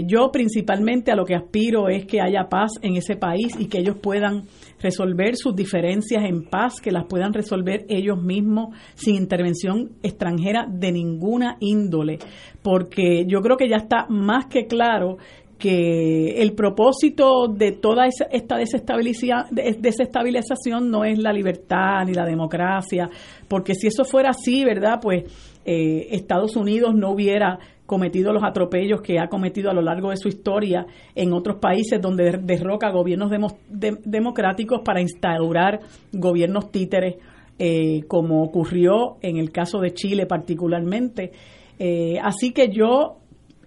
yo principalmente a lo que aspiro es que haya paz en ese país y que ellos puedan resolver sus diferencias en paz, que las puedan resolver ellos mismos sin intervención extranjera de ninguna índole, porque yo creo que ya está más que claro que el propósito de toda esta desestabilización no es la libertad ni la democracia, porque si eso fuera así, ¿verdad? Pues eh, Estados Unidos no hubiera cometido los atropellos que ha cometido a lo largo de su historia en otros países donde derroca gobiernos democráticos para instaurar gobiernos títeres, eh, como ocurrió en el caso de Chile particularmente. Eh, así que yo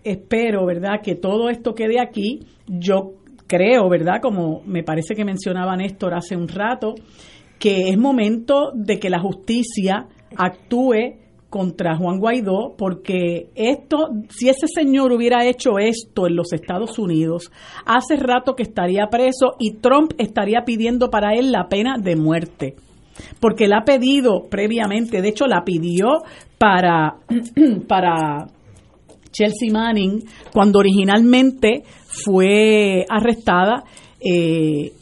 espero, ¿verdad?, que todo esto quede aquí. Yo creo, ¿verdad?, como me parece que mencionaba Néstor hace un rato, que es momento de que la justicia actúe contra Juan Guaidó porque esto, si ese señor hubiera hecho esto en los Estados Unidos, hace rato que estaría preso y Trump estaría pidiendo para él la pena de muerte. Porque la ha pedido previamente, de hecho la pidió para, para Chelsea Manning cuando originalmente fue arrestada, eh,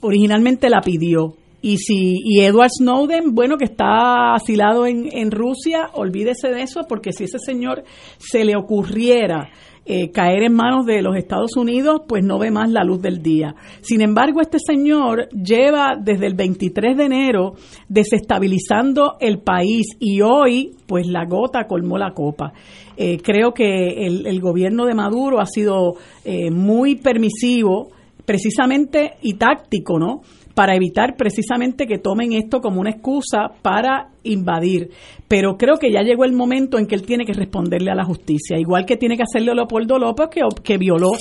originalmente la pidió y si y Edward Snowden, bueno, que está asilado en, en Rusia, olvídese de eso, porque si ese señor se le ocurriera eh, caer en manos de los Estados Unidos, pues no ve más la luz del día. Sin embargo, este señor lleva desde el 23 de enero desestabilizando el país y hoy, pues la gota colmó la copa. Eh, creo que el, el, gobierno de Maduro ha sido eh, muy permisivo, precisamente y táctico, ¿no? Para evitar precisamente que tomen esto como una excusa para invadir. Pero creo que ya llegó el momento en que él tiene que responderle a la justicia, igual que tiene que hacerle Leopoldo López, que, que violó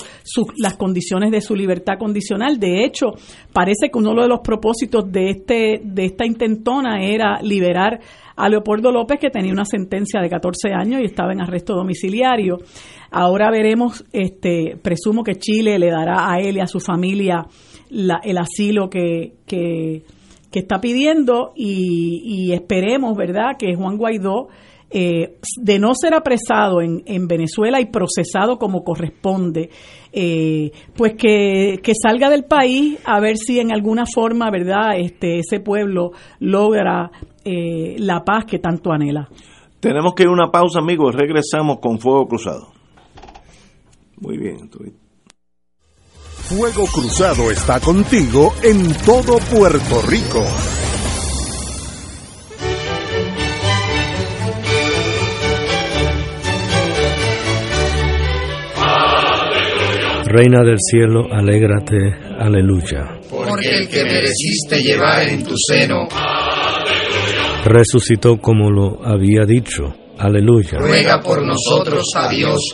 las condiciones de su libertad condicional. De hecho, parece que uno de los propósitos de, este, de esta intentona era liberar a Leopoldo López, que tenía una sentencia de 14 años y estaba en arresto domiciliario. Ahora veremos, este, presumo que Chile le dará a él y a su familia el asilo que, que, está pidiendo y, esperemos, ¿verdad?, que Juan Guaidó, eh, de no ser apresado en, en, Venezuela y procesado como corresponde, eh, pues que, que, salga del país a ver si en alguna forma, ¿verdad?, este, ese pueblo logra eh, la paz que tanto anhela. Tenemos que ir a una pausa, amigos. Regresamos con Fuego Cruzado. Muy bien. Fuego Cruzado está contigo en todo Puerto Rico. Reina del cielo, alégrate, aleluya. Porque el que mereciste llevar en tu seno, resucitó como lo había dicho, aleluya. Ruega por nosotros a Dios.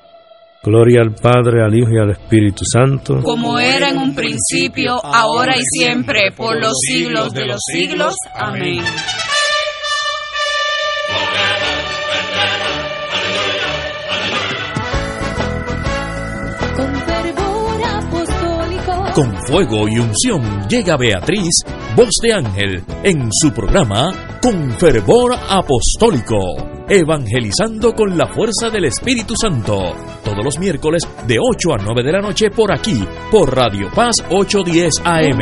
Gloria al Padre, al Hijo y al Espíritu Santo, como era en un principio, ahora y siempre, por los siglos de los siglos. Amén. Con fuego y unción llega Beatriz, voz de ángel, en su programa Con fervor apostólico evangelizando con la fuerza del Espíritu Santo, todos los miércoles de 8 a 9 de la noche por aquí, por Radio Paz 810 AM.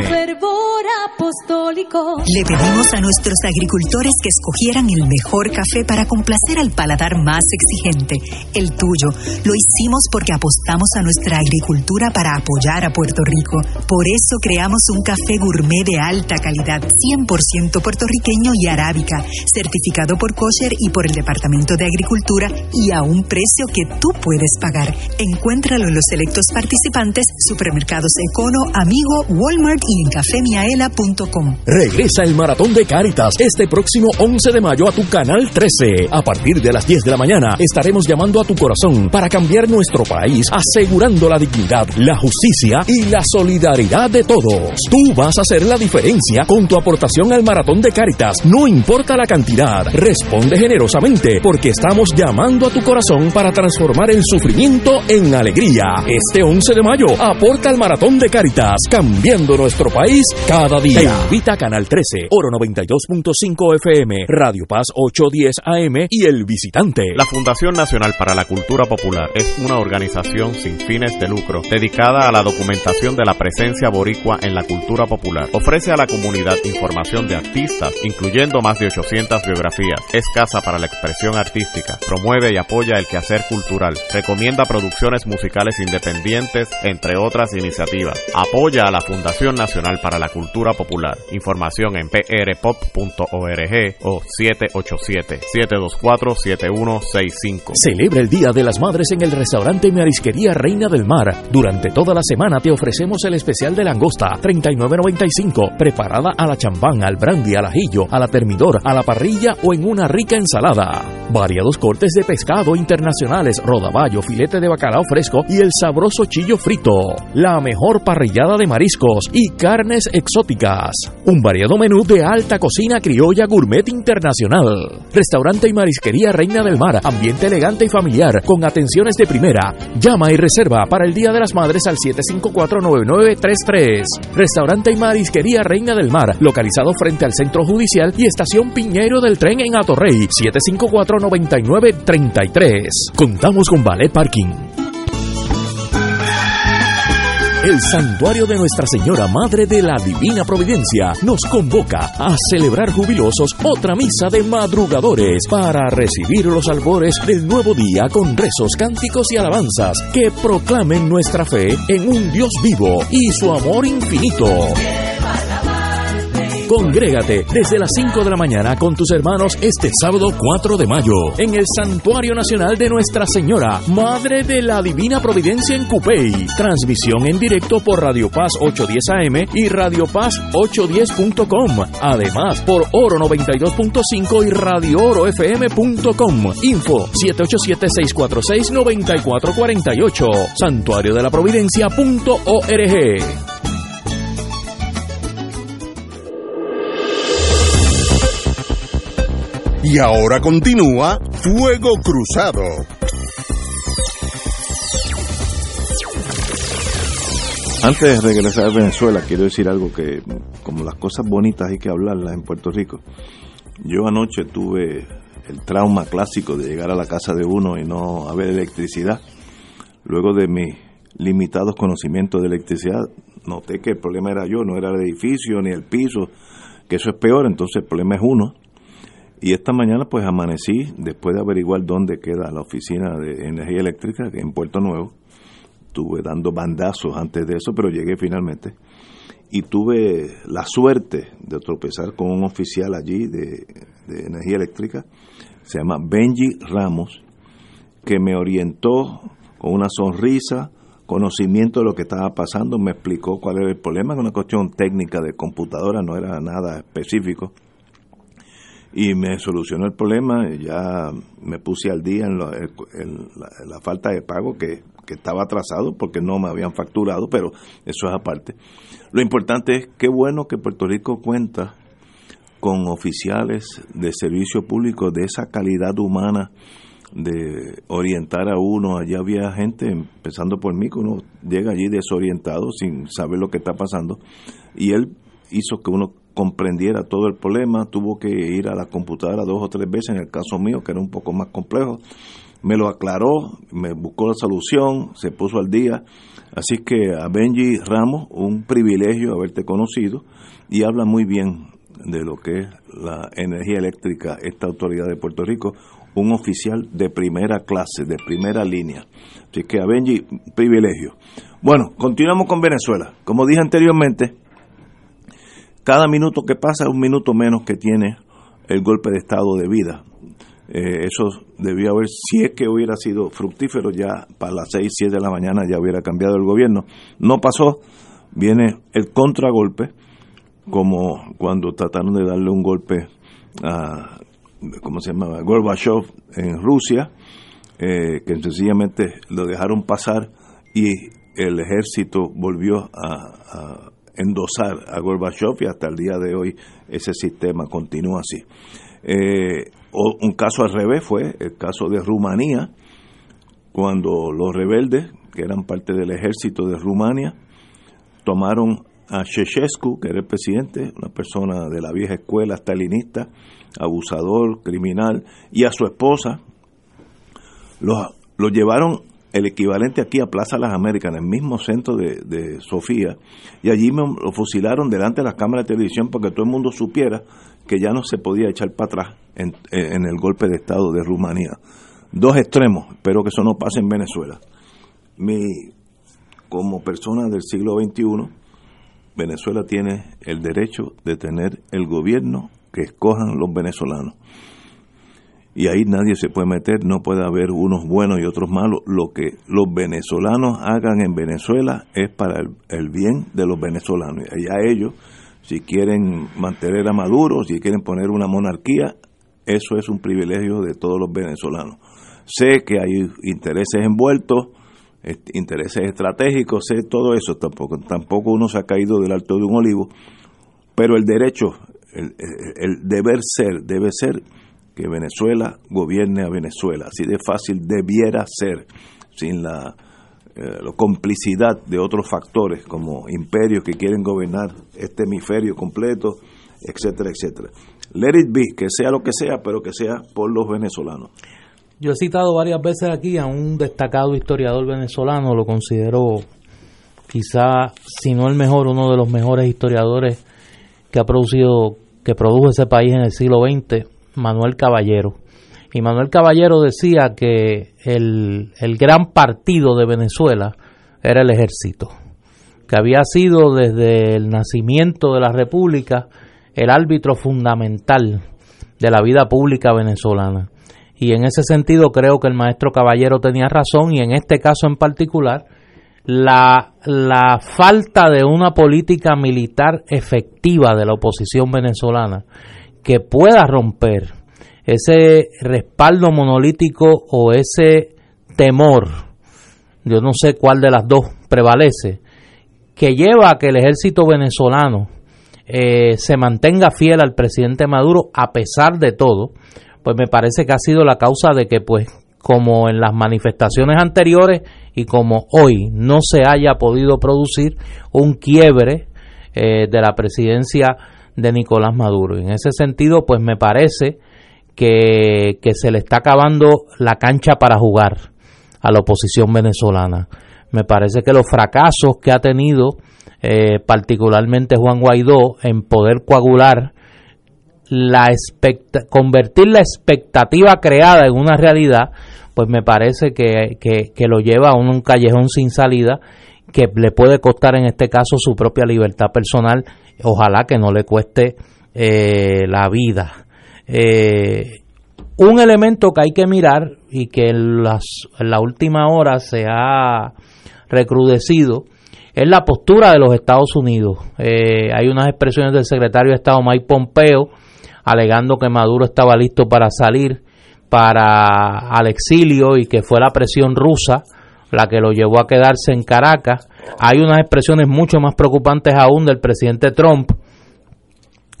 apostólico. Le pedimos a nuestros agricultores que escogieran el mejor café para complacer al paladar más exigente, el tuyo. Lo hicimos porque apostamos a nuestra agricultura para apoyar a Puerto Rico. Por eso creamos un café gourmet de alta calidad, 100% puertorriqueño y arábica, certificado por kosher y por el Departamento De Agricultura y a un precio que tú puedes pagar. Encuéntralo en los selectos participantes, supermercados Econo, Amigo, Walmart y en cafemiaela.com. Regresa el Maratón de Cáritas este próximo 11 de mayo a tu canal 13. A partir de las 10 de la mañana estaremos llamando a tu corazón para cambiar nuestro país, asegurando la dignidad, la justicia y la solidaridad de todos. Tú vas a hacer la diferencia con tu aportación al Maratón de Cáritas, no importa la cantidad. Responde generosamente porque estamos llamando a tu corazón para transformar el sufrimiento en alegría. Este 11 de mayo, aporta al Maratón de Caritas, cambiando nuestro país cada día. Te invita a Canal 13, Oro 92.5 FM, Radio Paz 810 AM y El Visitante. La Fundación Nacional para la Cultura Popular es una organización sin fines de lucro dedicada a la documentación de la presencia boricua en la cultura popular. Ofrece a la comunidad información de artistas, incluyendo más de 800 biografías. Es casa para la expresión artística, promueve y apoya el quehacer cultural, recomienda producciones musicales independientes, entre otras iniciativas. Apoya a la Fundación Nacional para la Cultura Popular. Información en prpop.org o 787-724-7165. Celebra el Día de las Madres en el restaurante Marisquería Reina del Mar. Durante toda la semana te ofrecemos el especial de langosta, 39.95, preparada a la champán, al brandy, al ajillo, a la termidor, a la parrilla o en una rica ensalada. Variados cortes de pescado internacionales, rodaballo, filete de bacalao fresco y el sabroso chillo frito. La mejor parrillada de mariscos y carnes exóticas. Un variado menú de alta cocina criolla gourmet internacional. Restaurante y marisquería Reina del Mar. Ambiente elegante y familiar con atenciones de primera. Llama y reserva para el Día de las Madres al 754-9933. Restaurante y marisquería Reina del Mar. Localizado frente al Centro Judicial y Estación Piñero del Tren en Atorrey. 754 499-33. Contamos con Ballet Parking. El Santuario de Nuestra Señora Madre de la Divina Providencia nos convoca a celebrar jubilosos otra misa de madrugadores para recibir los albores del nuevo día con rezos, cánticos y alabanzas que proclamen nuestra fe en un Dios vivo y su amor infinito. Congrégate desde las 5 de la mañana con tus hermanos este sábado 4 de mayo en el Santuario Nacional de Nuestra Señora, Madre de la Divina Providencia en Cupey. Transmisión en directo por Radio Paz 810 AM y Radio Paz 810.com. Además, por Oro 92.5 y Radio Oro FM.com. Info 787-646-9448. Santuario de la Providencia.org. Y ahora continúa Fuego Cruzado. Antes de regresar a Venezuela, quiero decir algo que, como las cosas bonitas hay que hablarlas en Puerto Rico. Yo anoche tuve el trauma clásico de llegar a la casa de uno y no haber electricidad. Luego de mis limitados conocimientos de electricidad, noté que el problema era yo, no era el edificio ni el piso, que eso es peor, entonces el problema es uno. Y esta mañana pues amanecí, después de averiguar dónde queda la oficina de energía eléctrica en Puerto Nuevo, estuve dando bandazos antes de eso, pero llegué finalmente. Y tuve la suerte de tropezar con un oficial allí de, energía eléctrica, se llama Benji Ramos, que me orientó con una sonrisa, conocimiento de lo que estaba pasando, me explicó cuál era el problema, que una cuestión técnica de computadora, no era nada específico. Y me solucionó el problema, ya me puse al día en, la falta de pago que, que estaba atrasado porque no me habían facturado, pero eso es aparte. Lo importante es qué bueno que Puerto Rico cuenta con oficiales de servicio público de esa calidad humana de orientar a uno. Allá había gente, empezando por mí, que uno llega allí desorientado sin saber lo que está pasando. Y él hizo que uno comprendiera todo el problema, tuvo que ir a la computadora dos o tres veces, en el caso mío, que era un poco más complejo. Me lo aclaró, me buscó la solución, se puso al día. Así que a Benji Ramos, un privilegio haberte conocido y habla muy bien de lo que es la energía eléctrica, esta autoridad de Puerto Rico, un oficial de primera clase, de primera línea. Así que a Benji, privilegio. Bueno, continuamos con Venezuela. Como dije anteriormente, cada minuto que pasa es un minuto menos que tiene el golpe de estado de vida. Eh, eso debió haber, si es que hubiera sido fructífero, ya para las 6, 7 de la mañana ya hubiera cambiado el gobierno. No pasó, viene el contragolpe, como cuando trataron de darle un golpe a, ¿cómo se llamaba? Gorbachev en Rusia, eh, que sencillamente lo dejaron pasar y el ejército volvió a, a endosar a Gorbachev y hasta el día de hoy ese sistema continúa así. Eh, un caso al revés fue el caso de Rumanía, cuando los rebeldes, que eran parte del ejército de Rumania, tomaron a Ceausescu, que era el presidente, una persona de la vieja escuela stalinista, abusador, criminal, y a su esposa, los, los llevaron el equivalente aquí a Plaza Las Américas, en el mismo centro de, Sofía, y allí me lo fusilaron delante de las cámaras de televisión para que todo el mundo supiera que ya no se podía echar para atrás en, en el golpe de Estado de Rumanía. Dos extremos, espero que eso no pase en Venezuela. Mi, como persona del siglo XXI, Venezuela tiene el derecho de tener el gobierno que escojan los venezolanos. Y ahí nadie se puede meter, no puede haber unos buenos y otros malos. Lo que los venezolanos hagan en Venezuela es para el, el bien de los venezolanos. Y a ellos, si quieren mantener a Maduro, si quieren poner una monarquía, eso es un privilegio de todos los venezolanos. Sé que hay intereses envueltos, intereses estratégicos, sé todo eso, tampoco, tampoco uno se ha caído del alto de un olivo, pero el derecho, el- el deber ser, debe ser que Venezuela gobierne a Venezuela, así de fácil debiera ser, sin la, eh, la complicidad de otros factores como imperios que quieren gobernar este hemisferio completo, etcétera, etcétera. Let it be, que sea lo que sea, pero que sea por los venezolanos. Yo he citado varias veces aquí a un destacado historiador venezolano, lo considero quizá, si no el mejor, uno de los mejores historiadores que ha producido, que produjo ese país en el siglo XX, Manuel Caballero. Y Manuel Caballero decía que el, el gran partido de Venezuela era el ejército, que había sido desde el nacimiento de la República el árbitro fundamental de la vida pública venezolana. Y en ese sentido creo que el maestro Caballero tenía razón y en este caso en particular la, la falta de una política militar efectiva de la oposición venezolana que pueda romper ese respaldo monolítico o ese temor, yo no sé cuál de las dos prevalece, que lleva a que el ejército venezolano eh, se mantenga fiel al presidente Maduro a pesar de todo, pues me parece que ha sido la causa de que pues como en las manifestaciones anteriores y como hoy no se haya podido producir un quiebre eh, de la presidencia de Nicolás Maduro. En ese sentido, pues me parece que, que se le está acabando la cancha para jugar a la oposición venezolana. Me parece que los fracasos que ha tenido eh, particularmente Juan Guaidó en poder coagular la convertir la expectativa creada en una realidad, pues me parece que, que, lo lleva a un, callejón sin salida que le puede costar en este caso su propia libertad personal, ojalá que no le cueste eh, la vida. Eh, un elemento que hay que mirar y que en, las, en la última hora se ha recrudecido es la postura de los Estados Unidos. Eh, hay unas expresiones del secretario de Estado Mike Pompeo alegando que Maduro estaba listo para salir para al exilio y que fue la presión rusa la que lo llevó a quedarse en Caracas. Hay unas expresiones mucho más preocupantes aún del presidente Trump,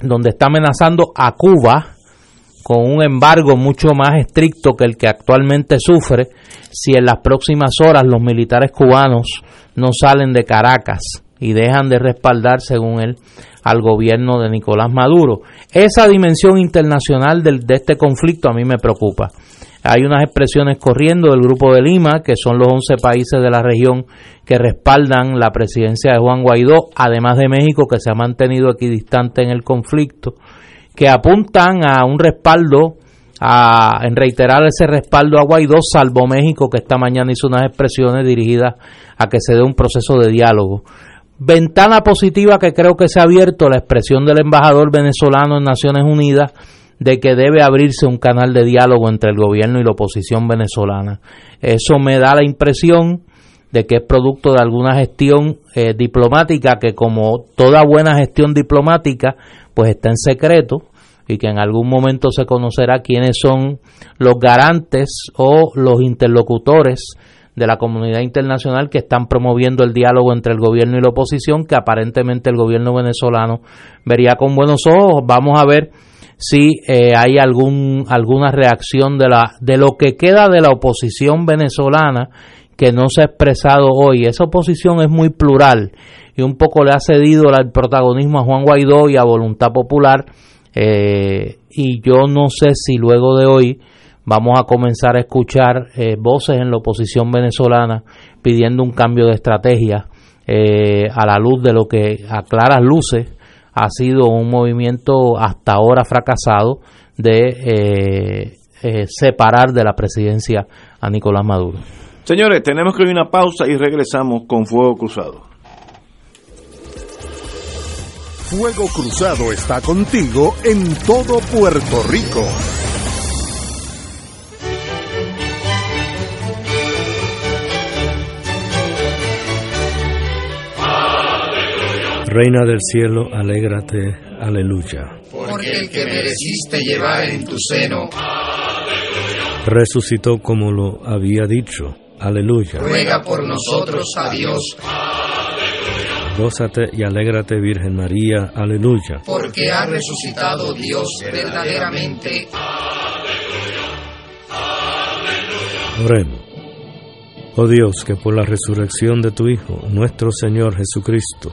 donde está amenazando a Cuba con un embargo mucho más estricto que el que actualmente sufre si en las próximas horas los militares cubanos no salen de Caracas y dejan de respaldar, según él, al gobierno de Nicolás Maduro. Esa dimensión internacional de este conflicto a mí me preocupa. Hay unas expresiones corriendo del Grupo de Lima, que son los 11 países de la región que respaldan la presidencia de Juan Guaidó, además de México, que se ha mantenido equidistante en el conflicto, que apuntan a un respaldo, a, en reiterar ese respaldo a Guaidó, salvo México, que esta mañana hizo unas expresiones dirigidas a que se dé un proceso de diálogo. Ventana positiva que creo que se ha abierto la expresión del embajador venezolano en Naciones Unidas de que debe abrirse un canal de diálogo entre el gobierno y la oposición venezolana. Eso me da la impresión de que es producto de alguna gestión eh, diplomática que como toda buena gestión diplomática pues está en secreto y que en algún momento se conocerá quiénes son los garantes o los interlocutores de la comunidad internacional que están promoviendo el diálogo entre el gobierno y la oposición, que aparentemente el gobierno venezolano vería con buenos ojos. Vamos a ver si eh, hay algún alguna reacción de la de lo que queda de la oposición venezolana que no se ha expresado hoy. Esa oposición es muy plural y un poco le ha cedido el protagonismo a Juan Guaidó y a Voluntad Popular. Eh, y yo no sé si luego de hoy vamos a comenzar a escuchar eh, voces en la oposición venezolana pidiendo un cambio de estrategia eh, a la luz de lo que a claras luces ha sido un movimiento hasta ahora fracasado de eh, separar de la presidencia a Nicolás Maduro. Señores, tenemos que ir a una pausa y regresamos con Fuego Cruzado. Fuego Cruzado está contigo en todo Puerto Rico. Reina del cielo, alégrate, aleluya. Porque el que mereciste llevar en tu seno, resucitó como lo había dicho, aleluya. Ruega por nosotros a Dios. Gózate y alégrate, Virgen María, aleluya. Porque ha resucitado Dios verdaderamente. Oremos. Oh Dios, que por la resurrección de tu Hijo, nuestro Señor Jesucristo,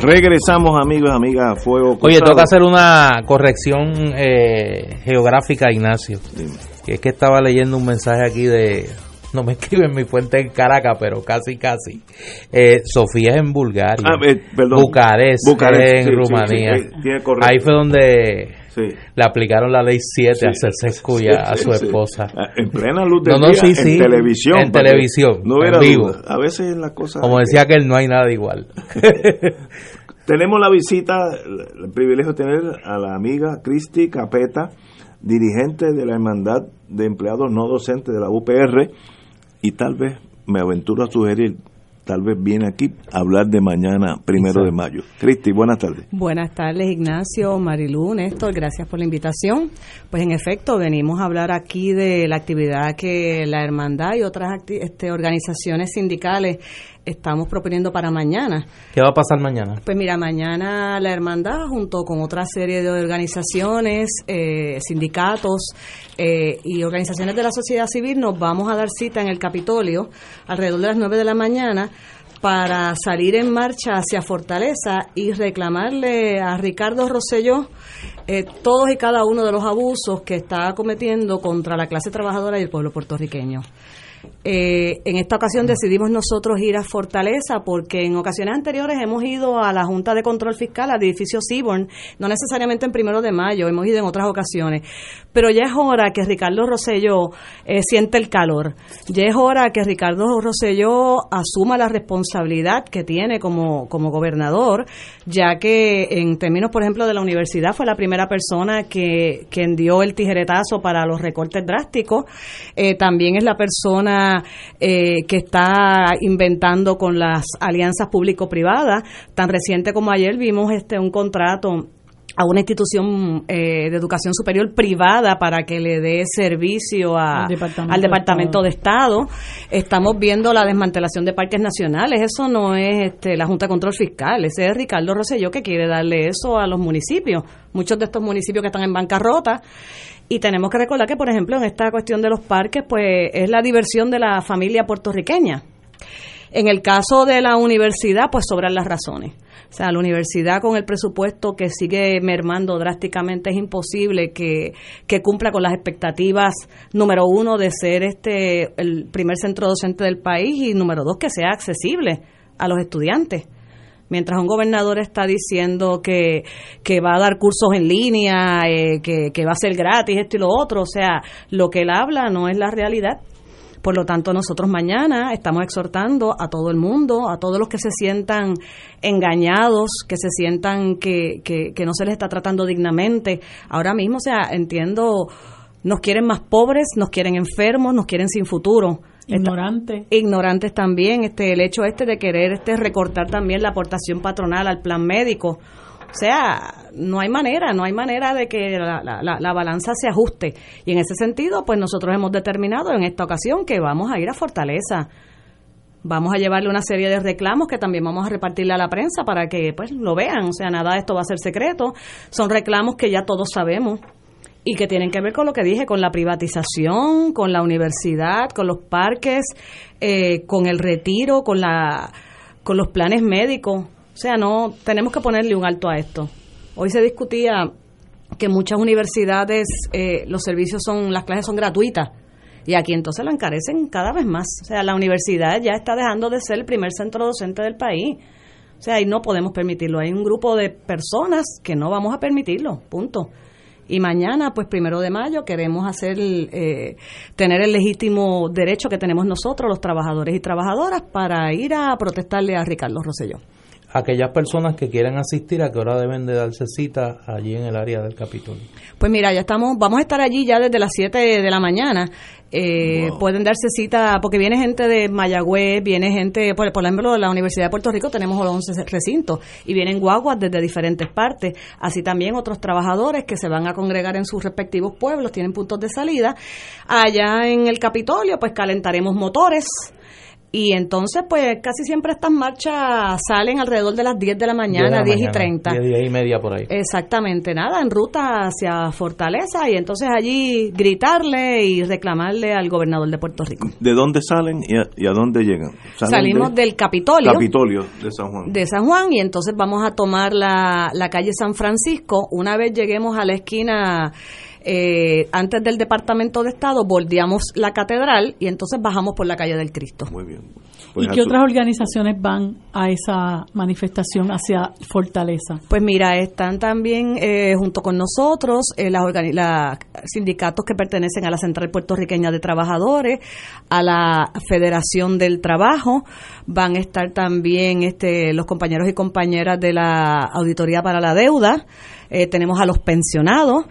Regresamos, amigos, amigas, fuego. Oye, tengo que hacer una corrección eh, geográfica, Ignacio. Que es que estaba leyendo un mensaje aquí de. No me escriben mi fuente en Caracas, pero casi, casi. Eh, Sofía es en Bulgaria. Ah, eh, perdón. Bucarest, Bucarest, es en sí, Rumanía. sí. Ahí fue donde Sí. le aplicaron la ley 7 Sí, a hacerse escuya a su esposa. Ah, En plena luz No, no, día, en televisión. En televisión, No en vivo. duda. A veces las cosas... Como decía que él no hay nada igual. Tenemos la visita, el privilegio de tener a la amiga Cristi Capeta, dirigente de la Hermandad de Empleados No Docentes de la UPR, y tal vez me aventuro a sugerir, tal vez viene aquí a hablar de mañana, primero de mayo. Cristi, buenas tardes. Buenas tardes, Ignacio, Marilú, Néstor, gracias por la invitación. Pues en efecto, venimos a hablar aquí de la actividad que la Hermandad y otras este, organizaciones sindicales estamos proponiendo para mañana. ¿Qué va a pasar mañana? Pues mira, mañana la hermandad junto con otra serie de organizaciones, eh, sindicatos eh, y organizaciones de la sociedad civil nos vamos a dar cita en el Capitolio alrededor de las 9 de la mañana para salir en marcha hacia Fortaleza y reclamarle a Ricardo Rosselló eh, todos y cada uno de los abusos que está cometiendo contra la clase trabajadora y el pueblo puertorriqueño. Eh, en esta ocasión decidimos nosotros ir a Fortaleza porque en ocasiones anteriores hemos ido a la Junta de Control Fiscal, al edificio Seaborn, no necesariamente en primero de mayo, hemos ido en otras ocasiones. Pero ya es hora que Ricardo Rosselló eh, siente el calor. Ya es hora que Ricardo Rosselló asuma la responsabilidad que tiene como, como gobernador, ya que en términos, por ejemplo, de la universidad fue la primera persona que, que dio el tijeretazo para los recortes drásticos. Eh, también es la persona eh, que está inventando con las alianzas público-privadas. Tan reciente como ayer vimos este un contrato a una institución eh, de educación superior privada para que le dé servicio a- Al Departamento al de Departamento de Estado. Estamos viendo la desmantelación de parques nacionales. Eso no es este, la Junta de Control Fiscal. Ese es Ricardo Rosselló que quiere darle eso a los municipios. Muchos de estos municipios que están en bancarrota. Y tenemos que recordar que, por ejemplo, en esta cuestión de los parques, pues es la diversión de la familia puertorriqueña. En el caso de la universidad, pues sobran las razones. O sea, la universidad con el presupuesto que sigue mermando drásticamente es imposible que, que cumpla con las expectativas, número uno, de ser este el primer centro docente del país y número dos, que sea accesible a los estudiantes. Mientras un gobernador está diciendo que, que va a dar cursos en línea, eh, que, que va a ser gratis, esto y lo otro, o sea, lo que él habla no es la realidad. Por lo tanto, nosotros mañana estamos exhortando a todo el mundo, a todos los que se sientan engañados, que se sientan que, que, que no se les está tratando dignamente. Ahora mismo, o sea, entiendo, nos quieren más pobres, nos quieren enfermos, nos quieren sin futuro. Ignorante. ignorantes también este el hecho este de querer este recortar también la aportación patronal al plan médico. O sea no hay manera no hay manera de que la- la balanza se ajuste. Y en ese sentido pues nosotros hemos determinado en esta ocasión que vamos a ir a Fortaleza. Vamos a llevarle una serie de reclamos que también vamos a repartirle a la prensa para que pues lo vean. O sea nada de esto va a ser secreto. Son reclamos que ya todos sabemos y que tienen que ver con lo que dije, con la privatización, con la universidad, con los parques, eh, con el retiro, con la, con los planes médicos. O sea, no tenemos que ponerle un alto a esto. Hoy se discutía que muchas universidades eh, los servicios son, las clases son gratuitas y aquí entonces la encarecen cada vez más. O sea, la universidad ya está dejando de ser el primer centro docente del país. O sea, y no podemos permitirlo. Hay un grupo de personas que no vamos a permitirlo, punto. Y mañana, pues primero de mayo, queremos hacer, eh, tener el legítimo derecho que tenemos nosotros, los trabajadores y trabajadoras, para ir a protestarle a Ricardo Rosselló. Aquellas personas que quieran asistir, ¿a qué hora deben de darse cita allí en el área del Capitolio? Pues mira, ya estamos, vamos a estar allí ya desde las 7 de la mañana. Eh, Pueden darse cita, porque viene gente de Mayagüez, viene gente, por, por ejemplo, de la Universidad de Puerto Rico tenemos 11 recintos y vienen guaguas desde diferentes partes. Así también otros trabajadores que se van a congregar en sus respectivos pueblos, tienen puntos de salida. Allá en el Capitolio, pues calentaremos motores Y entonces, pues casi siempre estas marchas salen alrededor de las 10 de la mañana, 10, y 30. 10, 10 y media por ahí. Exactamente, nada, en ruta hacia Fortaleza y entonces allí gritarle y reclamarle al gobernador de Puerto Rico. ¿De dónde salen y a, y a dónde llegan? ¿Salen Salimos de- del Capitolio. Capitolio de San Juan. de San Juan y entonces vamos a tomar la, la calle San Francisco. Una vez lleguemos a la esquina eh, antes del Departamento de Estado, bordeamos la catedral y entonces bajamos por la calle del Cristo. Muy bien. ¿Y qué otras organizaciones van a esa manifestación hacia Fortaleza? Pues mira, están también eh, junto con nosotros eh, la- sindicatos que pertenecen a la Central Puertorriqueña de Trabajadores, a la Federación del Trabajo, van a estar también este, los compañeros y compañeras de la Auditoría para la Deuda, eh, tenemos a los pensionados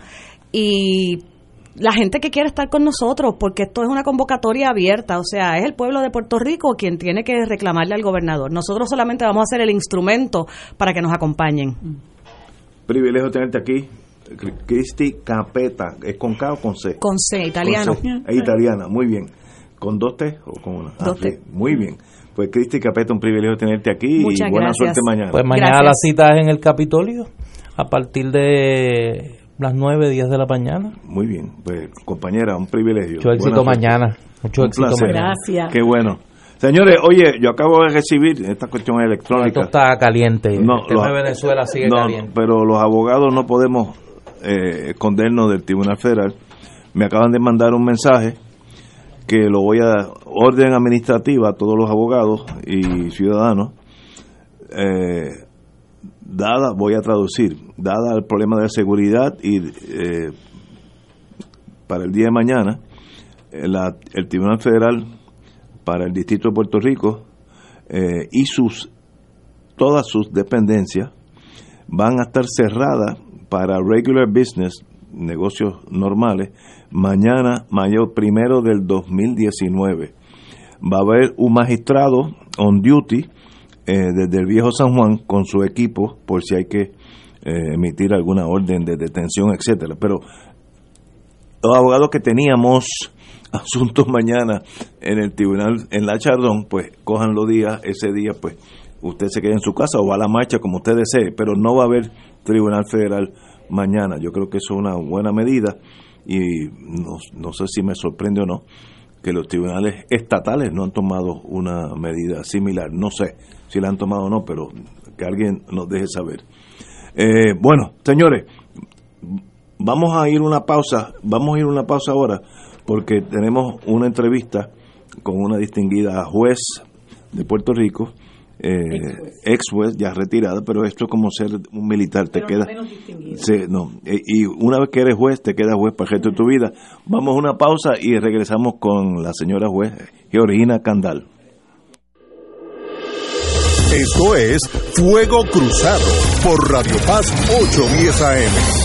y la gente que quiere estar con nosotros, porque esto es una convocatoria abierta, o sea, es el pueblo de Puerto Rico quien tiene que reclamarle al gobernador. Nosotros solamente vamos a ser el instrumento para que nos acompañen. Privilegio tenerte aquí. Cri- Cristi Capeta, ¿es con K o con C? Con C, italiano. Con C. Es italiana, muy bien. ¿Con dos T o con una? Ah, Dos T. muy bien. Pues Cristi Capeta, un privilegio tenerte aquí Muchas y buena gracias. suerte mañana. Pues mañana la cita es en el Capitolio a partir de las 9, 10 de la mañana. Muy bien, pues compañera, un privilegio. Mucho éxito mañana. Mucho Un éxito placer. mañana. Gracias. Qué bueno. Señores, oye, yo acabo de recibir esta cuestión electrónica. Esto está caliente. No, el tema los- de Venezuela sigue no, caliente. pero los abogados no podemos eh, escondernos del Tribunal Federal. Me acaban de mandar un mensaje que lo voy a orden administrativa a todos los abogados y ciudadanos. Eh, dada, voy a traducir, dada el problema de seguridad y eh, para el día de mañana, eh, el Tribunal Federal para el Distrito de Puerto Rico eh, y sus todas sus dependencias van a estar cerradas para regular business, negocios normales, mañana, mayo primero del 2019. Va a haber un magistrado on duty eh, desde el viejo San Juan con su equipo por si hay que eh, emitir alguna orden de detención, etcétera. Pero los abogados que teníamos asuntos mañana en el tribunal en la Chardón, pues cojan los días, ese día pues usted se queda en su casa o va a la marcha como usted desee, pero no va a haber tribunal federal mañana. Yo creo que eso es una buena medida y no, no sé si me sorprende o no que los tribunales estatales no han tomado una medida similar. No sé si la han tomado o no, pero que alguien nos deje saber. Eh, bueno, señores, vamos a ir una pausa, vamos a ir una pausa ahora porque tenemos una entrevista con una distinguida juez de Puerto Rico, eh, ex juez ya retirada, pero esto es como ser un militar, te queda no, eh, y una vez que eres juez te quedas juez para el resto de tu vida. Vamos a una pausa y regresamos con la señora juez Georgina Candal. Esto es Fuego Cruzado por Radio Paz 810 AM.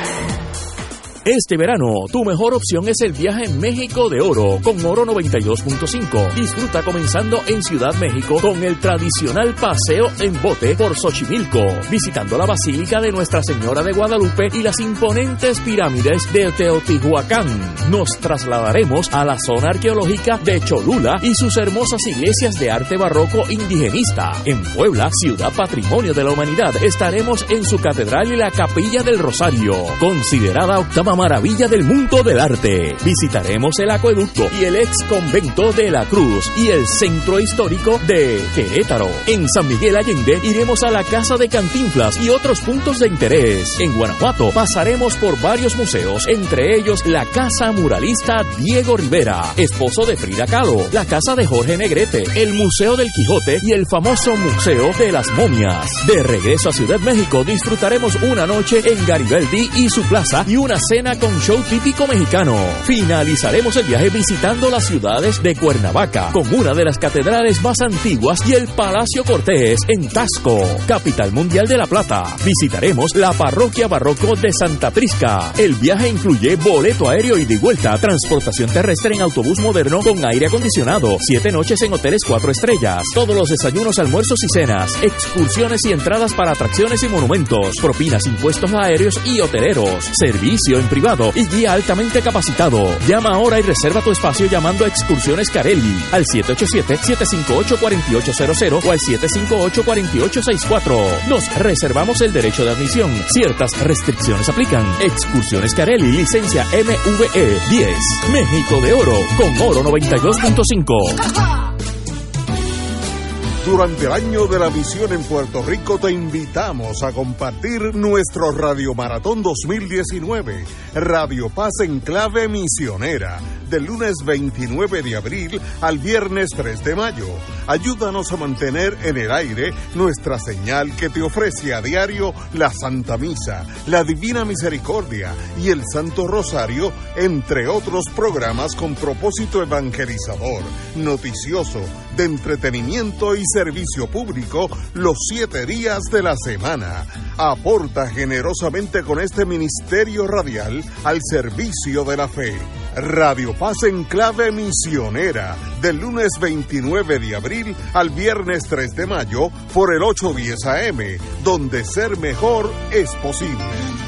Este verano, tu mejor opción es el viaje en México de Oro con Oro 92.5. Disfruta comenzando en Ciudad México con el tradicional paseo en bote por Xochimilco, visitando la Basílica de Nuestra Señora de Guadalupe y las imponentes pirámides de Teotihuacán. Nos trasladaremos a la zona arqueológica de Cholula y sus hermosas iglesias de arte barroco indigenista. En Puebla, ciudad patrimonio de la humanidad, estaremos en su catedral y la capilla del Rosario, considerada octava maravilla del mundo del arte. Visitaremos el acueducto y el ex convento de la Cruz y el centro histórico de Querétaro. En San Miguel Allende iremos a la casa de Cantinflas y otros puntos de interés. En Guanajuato pasaremos por varios museos, entre ellos la casa muralista Diego Rivera, esposo de Frida Kahlo, la casa de Jorge Negrete, el Museo del Quijote y el famoso Museo de las Momias. De regreso a Ciudad México disfrutaremos una noche en Garibaldi y su plaza y una cena con show típico mexicano. Finalizaremos el viaje visitando las ciudades de Cuernavaca, con una de las catedrales más antiguas y el Palacio Cortés en Tasco, capital mundial de La Plata. Visitaremos la parroquia barroco de Santa Prisca. El viaje incluye boleto aéreo y de vuelta, transportación terrestre en autobús moderno con aire acondicionado, siete noches en hoteles cuatro estrellas, todos los desayunos, almuerzos y cenas, excursiones y entradas para atracciones y monumentos, propinas, impuestos aéreos y hoteleros, servicio en privado y guía altamente capacitado. Llama ahora y reserva tu espacio llamando a Excursiones Carelli al 787-758-4800 o al 758-4864. Nos reservamos el derecho de admisión. Ciertas restricciones aplican. Excursiones Carelli, licencia MVE 10. México de Oro con Oro 92.5. Durante el año de la misión en Puerto Rico te invitamos a compartir nuestro Radio Maratón 2019, Radio Paz en clave misionera, del lunes 29 de abril al viernes 3 de mayo. Ayúdanos a mantener en el aire nuestra señal que te ofrece a diario la Santa Misa, la Divina Misericordia y el Santo Rosario, entre otros programas con propósito evangelizador, noticioso, de entretenimiento y servicio público los siete días de la semana. Aporta generosamente con este ministerio radial al servicio de la fe. Radio Paz en clave misionera, del lunes 29 de abril al viernes 3 de mayo por el 810 AM, donde ser mejor es posible.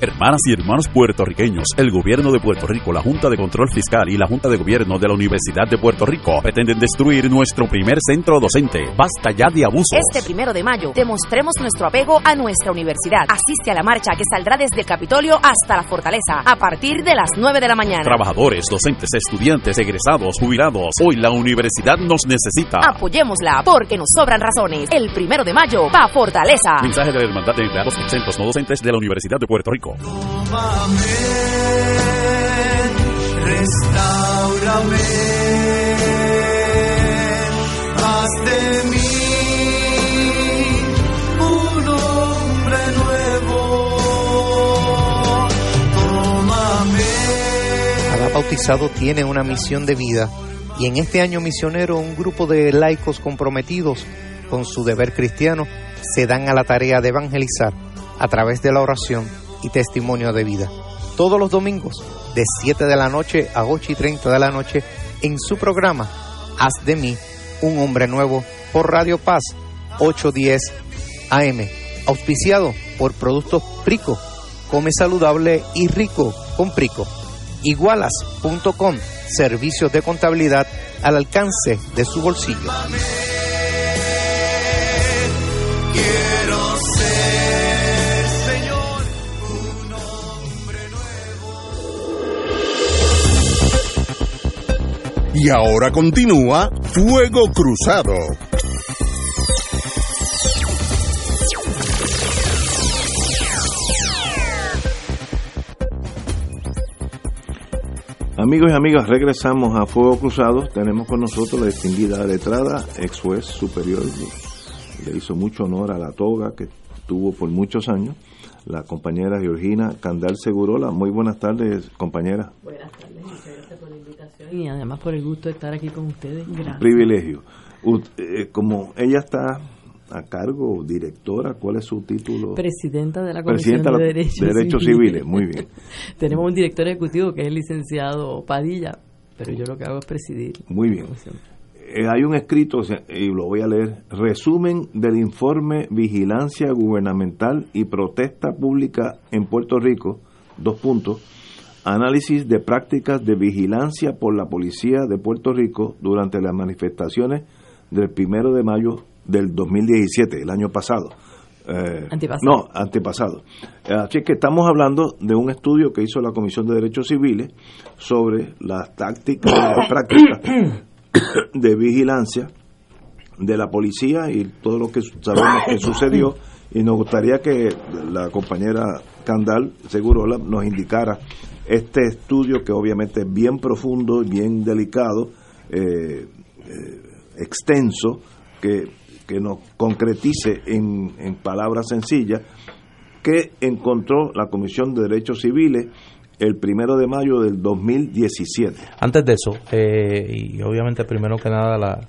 Hermanas y hermanos puertorriqueños, el gobierno de Puerto Rico, la Junta de Control Fiscal y la Junta de Gobierno de la Universidad de Puerto Rico pretenden destruir nuestro primer centro docente. Basta ya de abusos. Este primero de mayo demostremos nuestro apego a nuestra universidad. Asiste a la marcha que saldrá desde el Capitolio hasta la Fortaleza a partir de las 9 de la mañana. Trabajadores, docentes, estudiantes, egresados, jubilados, hoy la universidad nos necesita. Apoyémosla porque nos sobran razones. El primero de mayo va a Fortaleza. Mensaje de la Hermandad de Empleados Exentos No Docentes de la Universidad de Puerto Rico. Tómame, restaurame, haz de mí un hombre nuevo. Tómame. Cada bautizado tiene una misión de vida y en este año misionero un grupo de laicos comprometidos con su deber cristiano se dan a la tarea de evangelizar a través de la oración y testimonio de vida. Todos los domingos, de 7 de la noche a 8 y 30 de la noche, en su programa Haz de mí un hombre nuevo por Radio Paz 810 AM, auspiciado por Productos Prico. Come saludable y rico con Prico. Igualas.com, servicios de contabilidad al alcance de su bolsillo. Y ahora continúa Fuego Cruzado. Amigos y amigas, regresamos a Fuego Cruzado. Tenemos con nosotros la distinguida letrada, ex juez superior. Le hizo mucho honor a la toga que tuvo por muchos años, la compañera Georgina Candal Segurola. Muy buenas tardes, compañera. Buenas tardes, muchas gracias por la invitación y además por el gusto de estar aquí con ustedes. Gracias. Privilegio. U- eh, como ella está a cargo, directora, ¿cuál es su título? Presidenta de la Comisión Presidenta de la- Derechos, de Derechos Civiles. Muy bien. Tenemos un director ejecutivo que es el licenciado Padilla, pero yo lo que hago es presidir. Muy bien. Eh, hay un escrito, y lo voy a leer, resumen del informe Vigilancia Gubernamental y Protesta Pública en Puerto Rico, dos puntos, análisis de prácticas de vigilancia por la Policía de Puerto Rico durante las manifestaciones del primero de mayo del 2017, el año pasado. eh, Antepasado. no, antepasado. Así que estamos hablando de un estudio que hizo la Comisión de Derechos Civiles sobre las tácticas y las prácticas de vigilancia de la policía y todo lo que sabemos que sucedió. Y nos gustaría que la compañera Candal seguro nos indicara este estudio que obviamente es bien profundo bien delicado eh, eh, extenso que, que nos concretice en, en palabras sencillas que encontró la Comisión de Derechos Civiles el primero de mayo del 2017. Antes de eso, eh, y obviamente primero que nada la,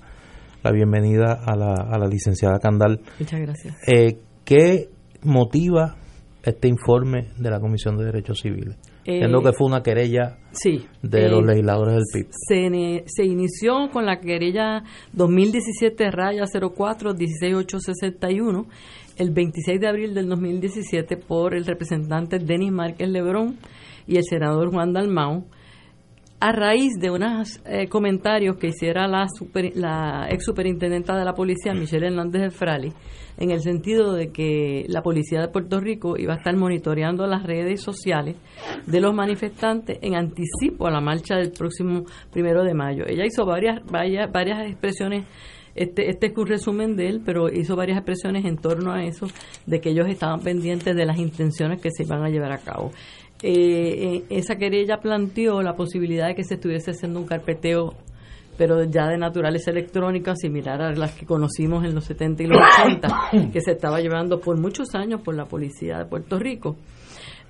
la bienvenida a la, a la licenciada Candal. Muchas gracias. Eh, ¿Qué motiva este informe de la Comisión de Derechos Civiles? Eh, Entiendo que fue una querella Sí. de Eh, los legisladores del PIB. Se, se inició con la querella 2017 raya 04 16861 el 26 de abril del 2017 por el representante Denis Márquez Lebrón y el senador Juan Dalmau a raíz de unos eh, comentarios que hiciera la, ex superintendenta de la policía, Michelle Hernández de Frali, en el sentido de que la policía de Puerto Rico iba a estar monitoreando las redes sociales de los manifestantes en anticipo a la marcha del próximo primero de mayo. Ella hizo varias, varias, varias expresiones este, este es un resumen de él, pero hizo varias expresiones en torno a eso, de que ellos estaban pendientes de las intenciones que se iban a llevar a cabo. Eh, eh, esa querella planteó la posibilidad de que se estuviese haciendo un carpeteo, pero ya de naturaleza electrónica, similar a las que conocimos en los 70 y los 80, que se estaba llevando por muchos años por la policía de Puerto Rico.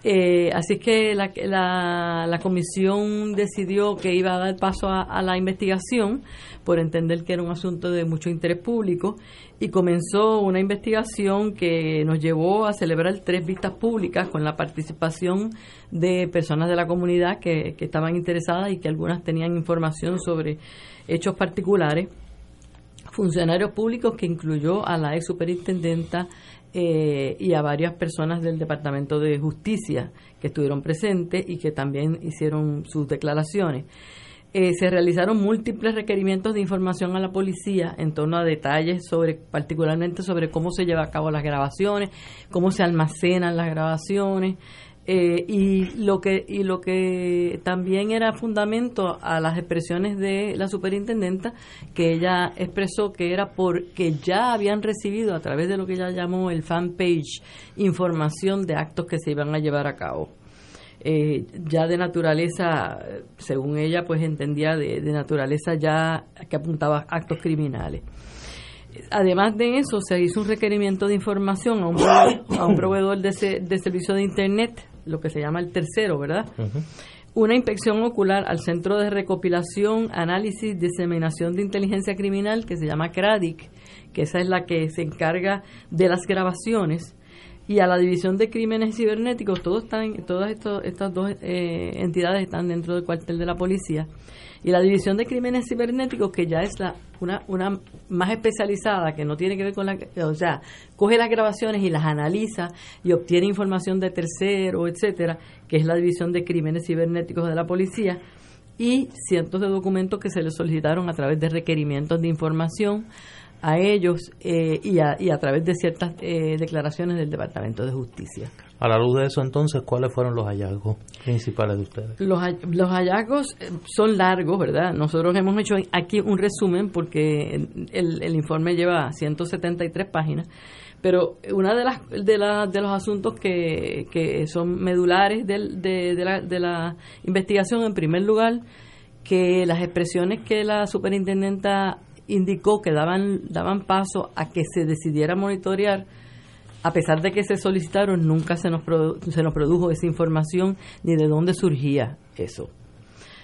Eh, así es que la, la, la comisión decidió que iba a dar paso a, la investigación por entender que era un asunto de mucho interés público y comenzó una investigación que nos llevó a celebrar tres vistas públicas con la participación de personas de la comunidad que, que estaban interesadas y que algunas tenían información sobre hechos particulares. Funcionarios públicos que incluyó a la ex superintendenta eh, y a varias personas del Departamento de Justicia que estuvieron presentes y que también hicieron sus declaraciones. Eh, se realizaron múltiples requerimientos de información a la policía en torno a detalles sobre, particularmente sobre cómo se lleva a cabo las grabaciones, cómo se almacenan las grabaciones, eh, y lo que y lo que también era fundamento a las expresiones de la superintendenta que ella expresó que era porque ya habían recibido a través de lo que ella llamó el fanpage información de actos que se iban a llevar a cabo. Eh, ya de naturaleza según ella pues entendía de, naturaleza ya que apuntaba actos criminales. Además de eso, se hizo un requerimiento de información a un a un proveedor de, se- de servicio de Internet, lo que se llama el tercero, ¿verdad? Una inspección ocular al Centro de Recopilación, Análisis, Diseminación de Inteligencia Criminal, que se llama CRADIC, que esa es la que se encarga de las grabaciones, y a la División de Crímenes Cibernéticos, todos están, todas estos- estas dos eh, entidades están dentro del cuartel de la policía. Y la División de Crímenes Cibernéticos, que ya es la una, una más especializada, que no tiene que ver con la... O sea, coge las grabaciones y las analiza y obtiene información de tercero, etcétera, que es la División de Crímenes Cibernéticos de la policía, y cientos de documentos que se les solicitaron a través de requerimientos de información a ellos eh, y, a, y a través de ciertas eh, declaraciones del Departamento de Justicia. A la luz de eso, entonces, ¿cuáles fueron los hallazgos principales de ustedes? Los, los hallazgos eh, son largos, ¿verdad? Nosotros hemos hecho aquí un resumen porque el, el informe lleva 173 páginas, pero una de las de, la- de los asuntos que, que son medulares del- de, de la, de la investigación, en primer lugar, que las expresiones que la superintendenta indicó que daban daban paso a que se decidiera monitorear a pesar de que se solicitaron, nunca se nos, se nos produjo esa información ni de dónde surgía eso.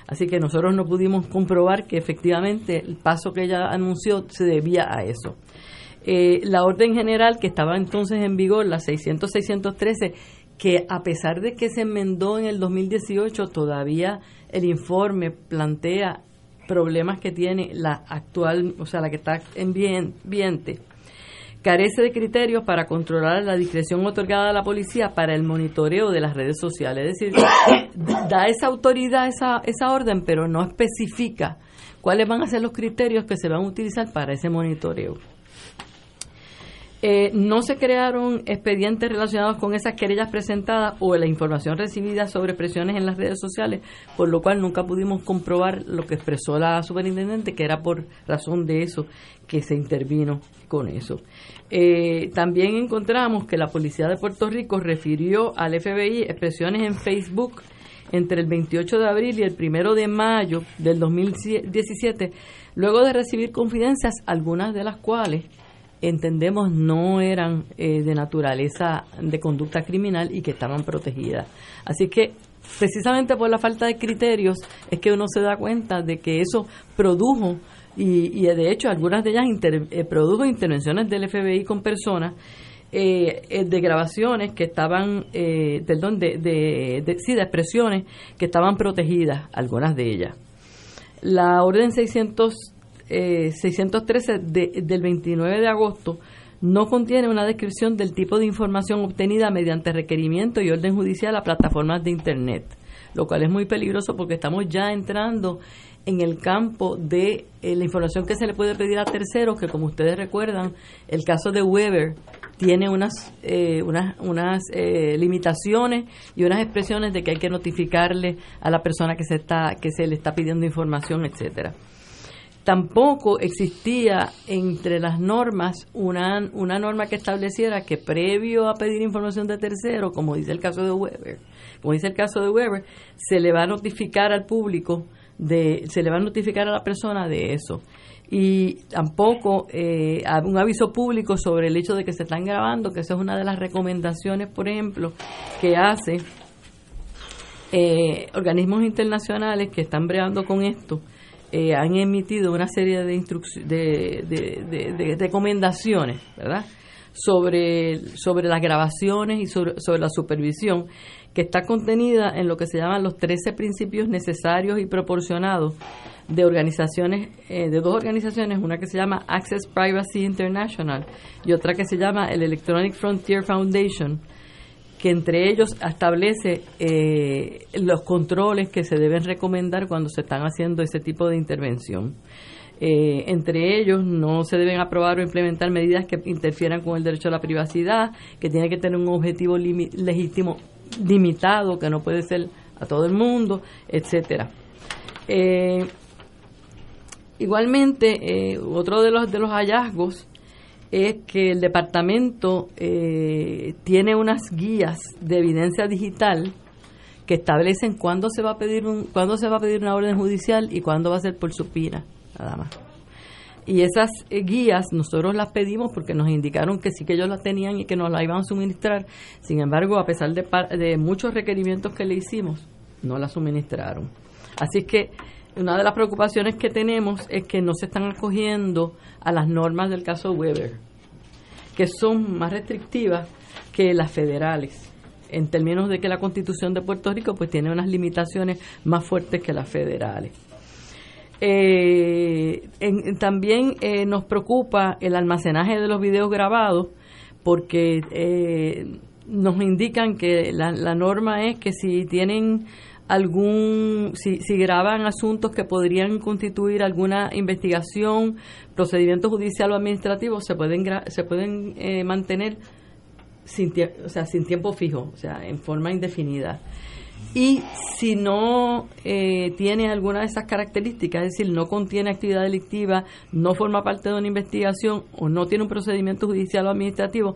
Así que nosotros no pudimos comprobar que efectivamente el paso que ella anunció se debía a eso. Eh, la orden general que estaba entonces en vigor, la 600-613, que a pesar de que se enmendó en el 2018, todavía el informe plantea problemas que tiene la actual, o sea, la que está en viente carece de criterios para controlar la discreción otorgada a la policía para el monitoreo de las redes sociales. Es decir, da esa autoridad, esa, esa orden, pero no especifica cuáles van a ser los criterios que se van a utilizar para ese monitoreo. Eh, no se crearon expedientes relacionados con esas querellas presentadas o la información recibida sobre presiones en las redes sociales, por lo cual nunca pudimos comprobar lo que expresó la superintendente, que era por razón de eso que se intervino con eso. Eh, también encontramos que la Policía de Puerto Rico refirió al FBI expresiones en Facebook entre el 28 de abril y el 1 de mayo del 2017, luego de recibir confidencias, algunas de las cuales entendemos no eran eh, de naturaleza de conducta criminal y que estaban protegidas. Así que precisamente por la falta de criterios es que uno se da cuenta de que eso produjo y, de hecho algunas de ellas eh, produjo intervenciones del FBI con personas eh, de grabaciones que estaban, perdón, de, de, sí, de expresiones que estaban protegidas, algunas de ellas. La orden 600 613 eh, del 29 de agosto no contiene una descripción del tipo de información obtenida mediante requerimiento y orden judicial a plataformas de Internet, lo cual es muy peligroso porque estamos ya entrando en el campo de eh, la información que se le puede pedir a terceros, que como ustedes recuerdan, el caso de Weber tiene unas, eh, unas, unas limitaciones y unas expresiones de que hay que notificarle a la persona que se, está, que se le está pidiendo información, etcétera tampoco existía entre las normas una, una norma que estableciera que previo a pedir información de tercero, como dice el caso de Weber, como dice el caso de Weber, se le va a notificar al público de, se le va a notificar a la persona de eso. Y tampoco eh, un aviso público sobre el hecho de que se están grabando, que esa es una de las recomendaciones, por ejemplo, que hace eh, organismos internacionales que están breando con esto eh, han emitido una serie de, de, de, recomendaciones, ¿verdad? Sobre, sobre las grabaciones y sobre, la supervisión, que está contenida en lo que se llaman los 13 principios necesarios y proporcionados de organizaciones, eh, de dos organizaciones, una que se llama Access Privacy International y otra que se llama el Electronic Frontier Foundation, que entre ellos establece eh, los controles que se deben recomendar cuando se están haciendo ese tipo de intervención. Eh, entre ellos no se deben aprobar o implementar medidas que interfieran con el derecho a la privacidad, que tiene que tener un objetivo legítimo limitado, que no puede ser a todo el mundo, etcétera. Eh, igualmente, otro de los de los hallazgos es que el departamento eh, tiene unas guías de evidencia digital que establecen cuándo se va a pedir un cuándo se va a pedir una orden judicial y cuándo va a ser por supina, nada más. Y esas eh, guías nosotros las pedimos porque nos indicaron que sí que ellos las tenían y que nos las iban a suministrar. Sin embargo, a pesar de, de muchos requerimientos que le hicimos, no las suministraron. Así que una de las preocupaciones que tenemos es que no se están acogiendo a las normas del caso Weber, que son más restrictivas que las federales, en términos de que la Constitución de Puerto Rico pues tiene unas limitaciones más fuertes que las federales. Eh, también eh, nos preocupa el almacenaje de los videos grabados porque eh, nos indican que la norma es que si tienen algún, si, si graban asuntos que podrían constituir alguna investigación, procedimiento judicial o administrativo, se pueden, se pueden eh, mantener sin, o sea, sin tiempo fijo, o sea, en forma indefinida. Y si no eh, tiene alguna de esas características, es decir, no contiene actividad delictiva, no forma parte de una investigación o no tiene un procedimiento judicial o administrativo,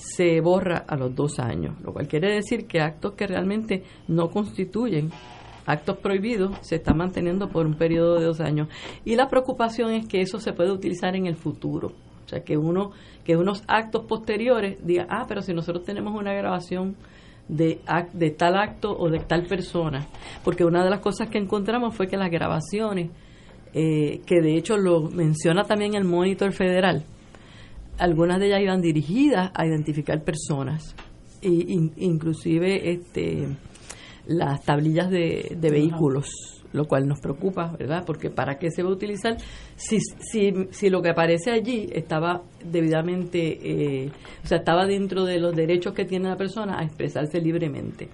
se borra a los dos años, lo cual quiere decir que actos que realmente no constituyen actos prohibidos se están manteniendo por un periodo de dos años. Y la preocupación es que eso se puede utilizar en el futuro. O sea, que uno que unos actos posteriores diga, ah, pero si nosotros tenemos una grabación de, de tal acto o de tal persona. Porque una de las cosas que encontramos fue que las grabaciones, eh, que de hecho lo menciona también el Monitor Federal, algunas de ellas iban dirigidas a identificar personas, y, inclusive este, las tablillas de, vehículos, lo cual nos preocupa, ¿verdad? Porque ¿para qué se va a utilizar si, si, si lo que aparece allí estaba debidamente, eh, o sea, estaba dentro de los derechos que tiene la persona a expresarse libremente?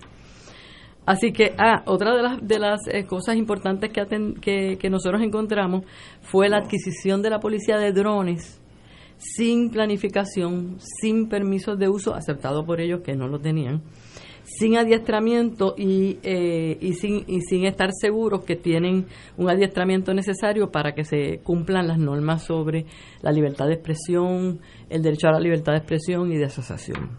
Así que, ah, otra de las, de las eh, cosas importantes que, que, que nosotros encontramos fue la adquisición de la policía de drones sin planificación, sin permisos de uso aceptado por ellos que no lo tenían, sin adiestramiento y, eh, y, sin, y sin estar seguros que tienen un adiestramiento necesario para que se cumplan las normas sobre la libertad de expresión, el derecho a la libertad de expresión y de asociación.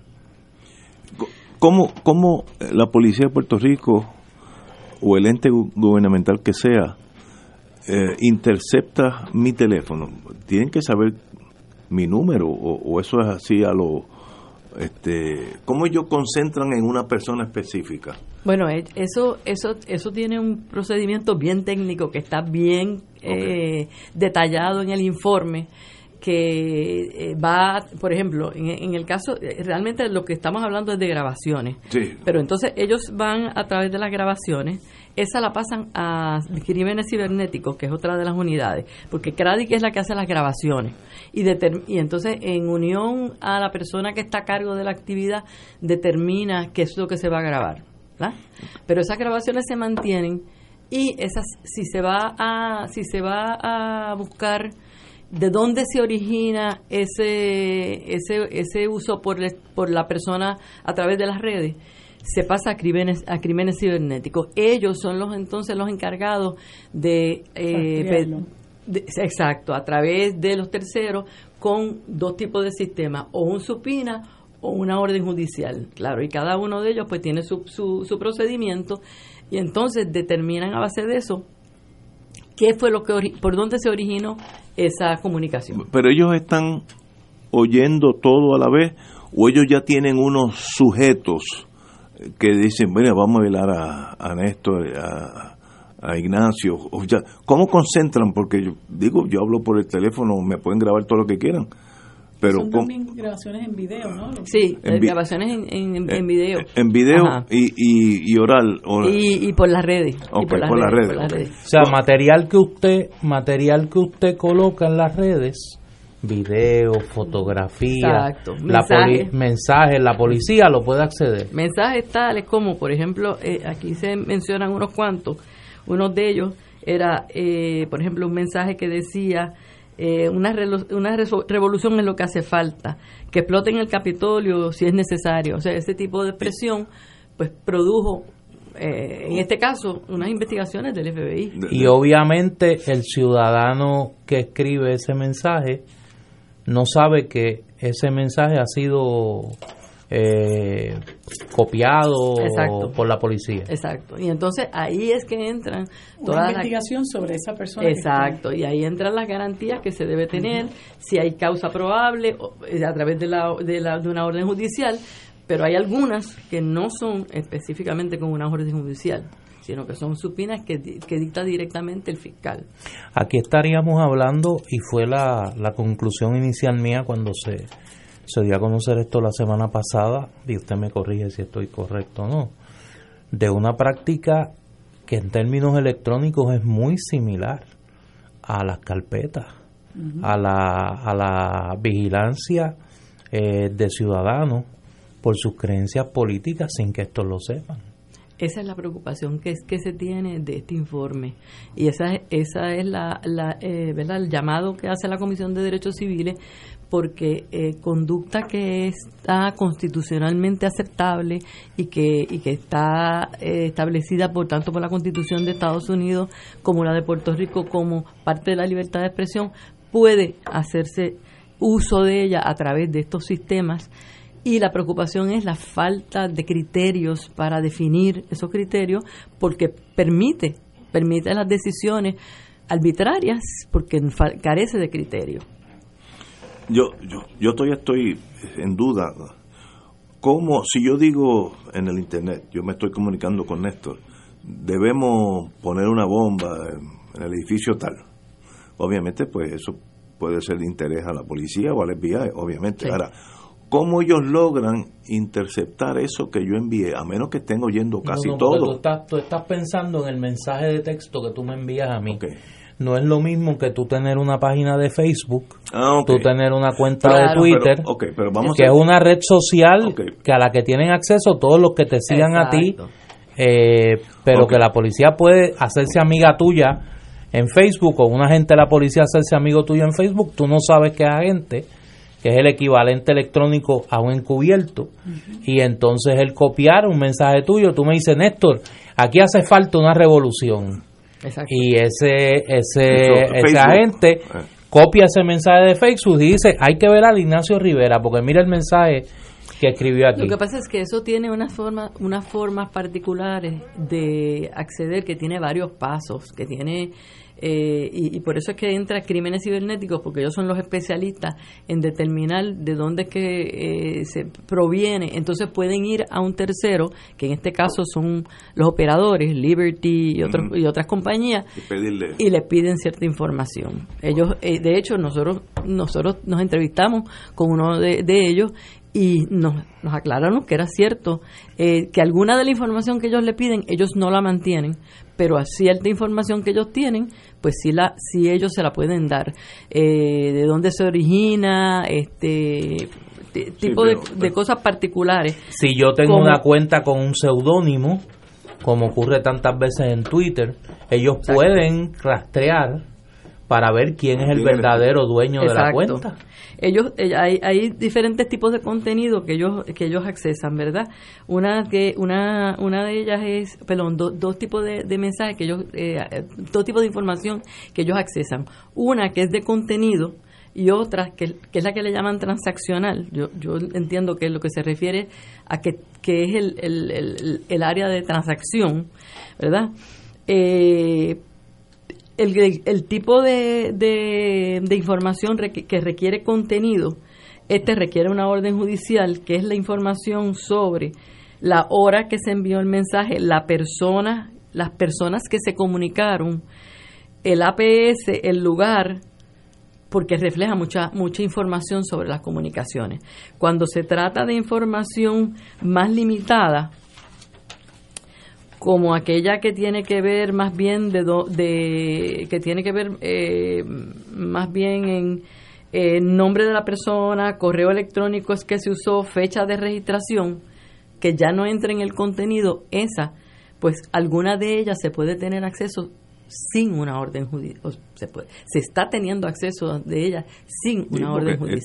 ¿Cómo, cómo la policía de Puerto Rico o el ente gu- gubernamental que sea eh, intercepta mi teléfono? Tienen que saber mi número o, o eso es así a lo... Este, ¿Cómo ellos concentran en una persona específica? Bueno, eh, eso, eso, eso tiene un procedimiento bien técnico que está bien eh, detallado en el informe que eh, va, por ejemplo, en, en el caso, eh, realmente lo que estamos hablando es de grabaciones, Sí. pero entonces ellos van a través de las grabaciones, esa la pasan a crímenes cibernéticos, que es otra de las unidades, porque CRADIC es la que hace las grabaciones. Y, y entonces, en unión a la persona que está a cargo de la actividad, determina qué es lo que se va a grabar. ¿verdad? Pero esas grabaciones se mantienen y esas, si se va a, si se va a buscar de dónde se origina ese, ese, ese uso por, por la persona a través de las redes, se pasa a crímenes, a crímenes cibernéticos. Ellos son los entonces los encargados de, eh, de- exacto, a través de los terceros con dos tipos de sistemas, o un supina o una orden judicial, claro, y cada uno de ellos pues tiene su, su, su procedimiento y entonces determinan a base de eso qué fue lo que por dónde se originó esa comunicación. Pero ellos están oyendo todo a la vez o ellos ya tienen unos sujetos que dicen, bueno, vamos a velar a, a Néstor, a, a Ignacio. O ya, ¿Cómo concentran? Porque yo digo, yo hablo por el teléfono, me pueden grabar todo lo que quieran. Pero Son ¿cómo- también grabaciones en video, ¿no? Sí, En vi- grabaciones en, en, en- en eh, video. en video y, y, y oral. Y, y por las redes. y Ok, por las redes, por las redes. O sea, material que usted, material que usted coloca en las redes, video, fotografía, Exacto, la mensaje. poli- mensajes, la policía lo puede acceder. mensajes tales como, por ejemplo, eh, aquí se mencionan unos cuantos. Uno de ellos era, eh, por ejemplo, un mensaje que decía, eh, una, una revolución es lo que hace falta, que exploten el Capitolio si es necesario. O sea, ese tipo de expresión, pues produjo, eh, en este caso, unas investigaciones del FBI. Y obviamente el ciudadano que escribe ese mensaje no sabe que ese mensaje ha sido eh, copiado Exacto. por la policía. Exacto. Y entonces ahí es que entran Una todas las investigación sobre esa persona. Exacto, y ahí entran las garantías que se debe tener, si hay causa probable o, eh, a través de, la, de, la, de una orden judicial, pero hay algunas que no son específicamente con una orden judicial, sino que son supinas que, di- que dicta directamente el fiscal. Aquí estaríamos hablando, y fue la, la conclusión inicial mía cuando se, se dio a conocer esto la semana pasada, y usted me corrige si estoy correcto o no, de una práctica que en términos electrónicos es muy similar a las carpetas, a, la, a la vigilancia eh, de ciudadanos por sus creencias políticas sin que estos lo sepan. Esa es la preocupación que, es, que se tiene de este informe. Y esa, es- esa es la, la, eh, ¿verdad? el llamado que hace la Comisión de Derechos Civiles, porque eh, conducta que está constitucionalmente aceptable y que, y que está eh, establecida, por tanto, por la Constitución de Estados Unidos como la de Puerto Rico como parte de la libertad de expresión, puede hacerse uso de ella a través de estos sistemas y la preocupación es la falta de criterios para definir esos criterios porque permite, permite las decisiones arbitrarias porque carece de criterio. Yo, yo, yo todavía estoy en duda. ¿Cómo, si yo digo en el Internet, yo me estoy comunicando con Néstor, debemos poner una bomba en, en el edificio tal? Obviamente, pues eso puede ser de interés a la policía o al FBI, obviamente. Sí. Ahora, ¿cómo ellos logran interceptar eso que yo envié? A menos que estén oyendo casi No, no, todo. Tú estás, tú estás pensando en el mensaje de texto que tú me envías a mí. No es lo mismo que tú tener una página de Facebook, Ah, tú tener una cuenta Claro, de Twitter, pero- ok, pero vamos que a- es una red social que a la que tienen acceso todos los que te sigan a ti, eh, pero que la policía puede hacerse amiga tuya en Facebook o un agente de la policía hacerse amigo tuyo en Facebook, tú no sabes que es agente que es el equivalente electrónico a un encubierto, y entonces el copiar un mensaje tuyo, tú me dices, Néstor, aquí hace falta una revolución. Y ese, ese, Eso, ese agente Eh. copia ese mensaje de Facebook y dice, hay que ver al Ignacio Rivera, porque mira el mensaje que escribió aquí. Lo que pasa es que eso tiene unas formas, unas formas particulares de acceder que tiene varios pasos, que tiene eh, y, y por eso es que entra crímenes cibernéticos, porque ellos son los especialistas en determinar de dónde es que eh, se proviene. Entonces pueden ir a un tercero, que en este caso son los operadores, Liberty y, otros, y otras compañías, Y y le piden cierta información. Ellos, eh, de hecho, nosotros nosotros nos entrevistamos con uno de, de ellos y nos, nos aclararon que era cierto, eh, que alguna de la información que ellos le piden, ellos no la mantienen, pero a cierta información que ellos tienen, pues sí, la, sí ellos se la pueden dar. Eh, de dónde se origina, este tipo de- pero- de, cosas particulares. Si yo tengo Como- una cuenta con un seudónimo, como ocurre tantas veces en Twitter, ellos pueden rastrear para ver quién es el verdadero dueño de la cuenta. Ellos eh, hay, hay diferentes tipos de contenido que ellos que ellos accesan, ¿verdad? Una que una una de ellas es, perdón, do- dos tipos de, de mensajes que ellos eh, eh, dos tipos de información que ellos accesan. Una que es de contenido y otra que, que es la que le llaman transaccional. Yo, yo entiendo que lo que se refiere a que, que es el, el, el, el área de transacción, ¿verdad? Eh, el, tipo de, de, información que requiere contenido, este requiere una orden judicial, que es la información sobre la hora que se envió el mensaje, la persona, las personas que se comunicaron, el APS, el lugar, porque refleja mucha mucha información sobre las comunicaciones. Cuando se trata de información más limitada, como aquella que tiene que ver más bien de, do- de que tiene que ver eh, más bien en eh, nombre de la persona, correo electrónico es que se usó, fecha de registración, que ya no entra en el contenido, esa, pues alguna de ellas se puede tener acceso sin una orden judicial, se puede, se está teniendo acceso de ellas sin una orden judicial.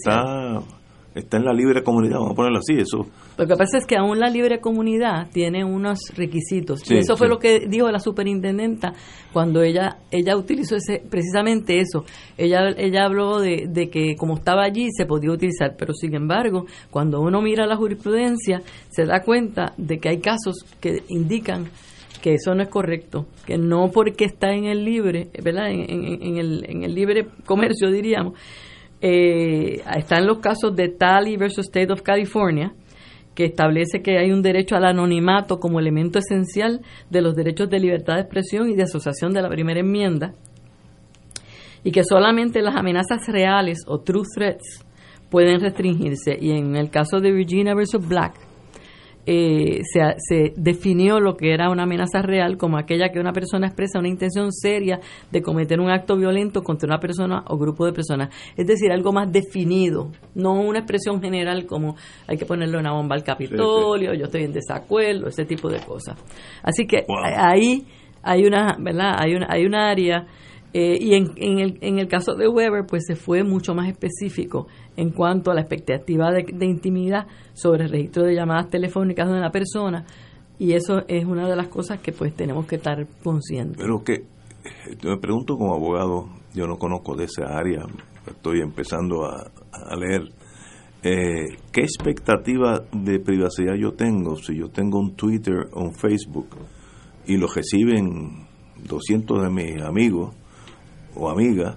Está, está en la libre comunidad, vamos a ponerlo así, eso. Lo que pasa es que aún la libre comunidad tiene unos requisitos. Sí, y eso fue sí. lo que dijo la superintendenta cuando ella ella utilizó ese precisamente eso. Ella ella habló de, de que como estaba allí se podía utilizar, pero sin embargo, cuando uno mira la jurisprudencia, se da cuenta de que hay casos que indican que eso no es correcto, que no porque está en el libre, ¿verdad? En, en- en el, en el libre comercio, diríamos, eh, están los casos de Talley versus State of California, que establece que hay un derecho al anonimato como elemento esencial de los derechos de libertad de expresión y de asociación de la primera enmienda, y que solamente las amenazas reales o true threats pueden restringirse. Y en el caso de Virginia versus Black, eh, se, se definió lo que era una amenaza real como aquella que una persona expresa una intención seria de cometer un acto violento contra una persona o grupo de personas. Es decir, algo más definido, no una expresión general como hay que ponerle una bomba al Capitolio, yo estoy en desacuerdo, ese tipo de cosas. Así que ahí hay una, ¿verdad? Hay una, hay una área eh, y en, en, el, en el caso de Weber, pues se fue mucho más específico en cuanto a la expectativa de, intimidad sobre el registro de llamadas telefónicas de una persona. Y eso es una de las cosas que pues tenemos que estar conscientes. Pero que, yo me pregunto como abogado, yo no conozco de esa área, estoy empezando a, a leer. Eh, ¿Qué expectativa de privacidad yo tengo si yo tengo un Twitter o un Facebook y lo reciben 200 de mis amigos o amigas?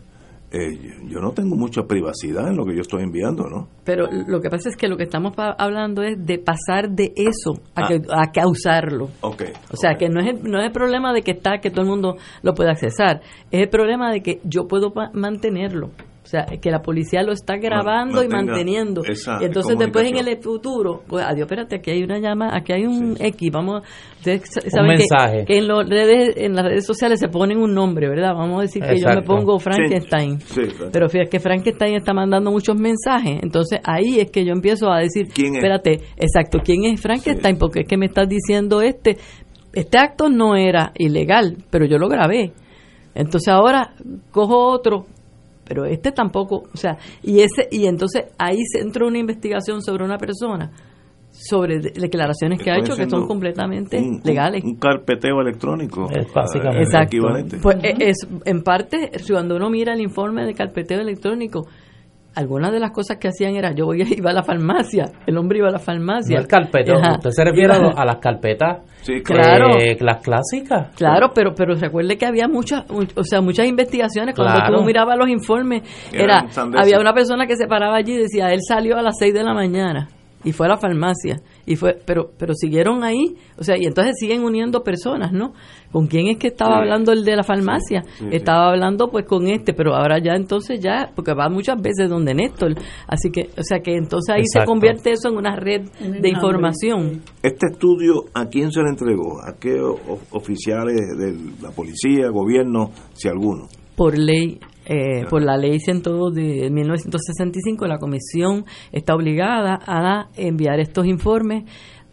eh, yo no tengo mucha privacidad en lo que yo estoy enviando, ¿no? Pero lo que pasa es que lo que estamos hablando es de pasar de eso a, Ah. que, a causarlo. Ok. O sea, que no es, el, no es el problema de que está, que todo el mundo lo puede accesar. Es el problema de que yo puedo mantenerlo. O sea, que la policía lo está grabando y manteniendo. Y entonces después en el futuro, pues adiós, espérate, aquí hay una llama, aquí hay un X, vamos, ustedes sa- Un saben que- mensaje. Que, en, los redes, en las redes sociales se ponen un nombre, ¿verdad? Vamos a decir que yo me pongo Frankenstein. Sí, claro. Pero fíjate que Frankenstein está mandando muchos mensajes. Entonces ahí es que yo empiezo a decir, ¿Quién es? espérate, exacto, ¿quién es Frankenstein? Porque es que me estás diciendo este, este acto no era ilegal, pero yo lo grabé. Entonces ahora cojo otro pero este tampoco, o sea, y ese y entonces ahí se entró una investigación sobre una persona sobre de- declaraciones que ha hecho que son completamente un- un- legales. Un, carpeteo electrónico. Es básicamente. eh, Exacto. equivalente. Pues eh, es en parte cuando uno mira el informe de carpeteo electrónico algunas de las cosas que hacían era yo voy a- iba a la farmacia, el hombre iba a la farmacia. No el carpeteo, Ajá. usted se refiere a, lo- a las carpetas, Sí, Claro. eh, las clásicas. Claro, pero pero recuerde que había muchas, o sea, muchas investigaciones. Cuando Claro. tú mirabas los informes, era había una persona que se paraba allí y decía, él salió a las 6 de la mañana y fue a la farmacia y fue, pero pero siguieron ahí, o sea, y entonces siguen uniendo personas, ¿no? ¿Con quién es que estaba Sí. hablando el de la farmacia? sí, sí. estaba hablando pues con este, pero ahora ya entonces ya, porque va muchas veces donde Néstor, así que, o sea, que entonces ahí se convierte eso en una red de información. Este estudio, ¿a quién se le entregó? ¿A qué o- oficiales de la policía, gobierno, si alguno? por ley eh, por la ley 102 de 1965 la comisión está obligada a enviar estos informes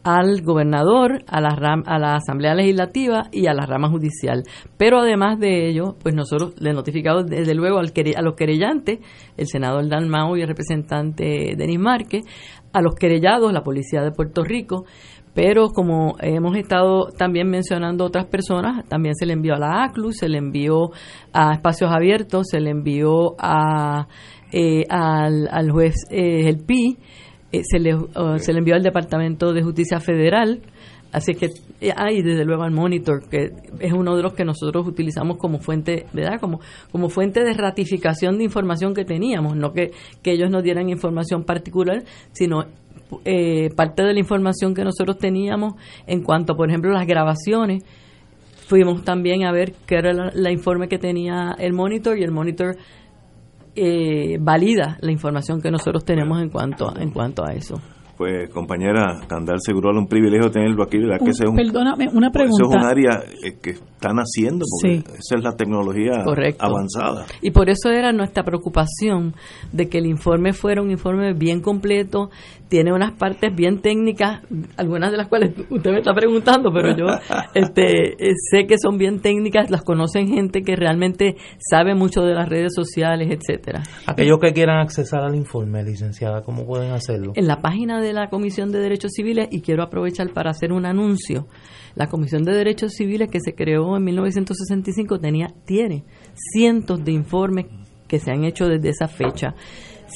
al gobernador, a la ram- a la Asamblea Legislativa y a la rama judicial. Pero además de ello, pues nosotros le notificamos desde luego al a los querellantes, el senador Dan Mao y el representante Denis Márquez, a los querellados, la Policía de Puerto Rico, pero como hemos estado también mencionando otras personas, también se le envió a la ACLU, se le envió a Espacios Abiertos, se le envió a, eh, al, al juez eh, el PI, eh, se, le, uh, se le envió al Departamento de Justicia Federal, así que eh, ah, y desde luego al Monitor, que es uno de los que nosotros utilizamos como fuente, ¿verdad? Como, como fuente de ratificación de información que teníamos, no que, que ellos nos dieran información particular, sino eh, parte de la información que nosotros teníamos en cuanto, por ejemplo, las grabaciones. Fuimos también a ver qué era la, la informe que tenía el monitor y el monitor eh, valida la información que nosotros tenemos en cuanto a, en cuanto a eso. Pues compañera Candal Seguro, un privilegio tenerlo aquí, ¿verdad? Que ese es un, perdóname, una Eso es un pregunta. área eh, que están haciendo, porque Sí. esa es la tecnología Correcto. avanzada. Y por eso era nuestra preocupación de que el informe fuera un informe bien completo, tiene unas partes bien técnicas, algunas de las cuales usted me está preguntando, pero yo este, eh, sé que son bien técnicas, las conocen gente que realmente sabe mucho de las redes sociales, etcétera. Aquellos que quieran accesar al informe, licenciada, ¿cómo pueden hacerlo? En la página de la Comisión de Derechos Civiles, y quiero aprovechar para hacer un anuncio, la Comisión de Derechos Civiles que se creó en 1965 tenía, tiene cientos de informes que se han hecho desde esa fecha.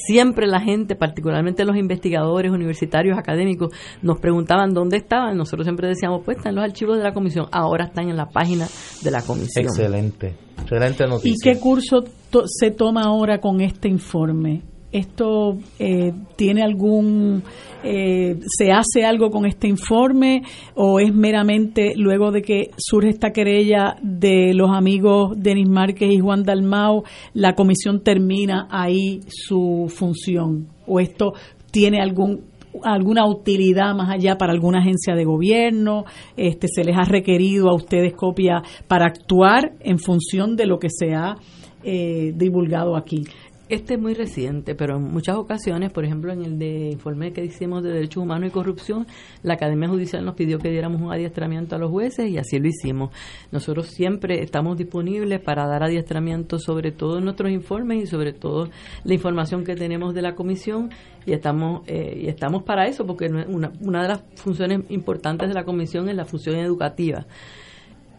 Siempre la gente, particularmente los investigadores universitarios, académicos, nos preguntaban dónde estaban. Nosotros siempre decíamos, pues están en los archivos de la comisión. Ahora están en la página de la comisión. Excelente, excelente noticia. ¿Y qué curso to- se toma ahora con este informe? ¿Esto eh, tiene algún, eh, se hace algo con este informe o es meramente luego de que surge esta querella de los amigos Denis Márquez y Juan Dalmau, la comisión termina ahí su función? ¿O esto tiene algún alguna utilidad más allá para alguna agencia de gobierno, este se les ha requerido a ustedes copia para actuar en función de lo que se ha eh, divulgado aquí. Este es muy reciente, pero en muchas ocasiones, por ejemplo, en el de informe que hicimos de Derechos Humanos y Corrupción, la Academia Judicial nos pidió que diéramos un adiestramiento a los jueces y así lo hicimos. Nosotros siempre estamos disponibles para dar adiestramiento sobre todos nuestros informes y sobre todo la información que tenemos de la comisión y estamos eh, y estamos para eso porque una de las funciones importantes de la comisión es la función educativa.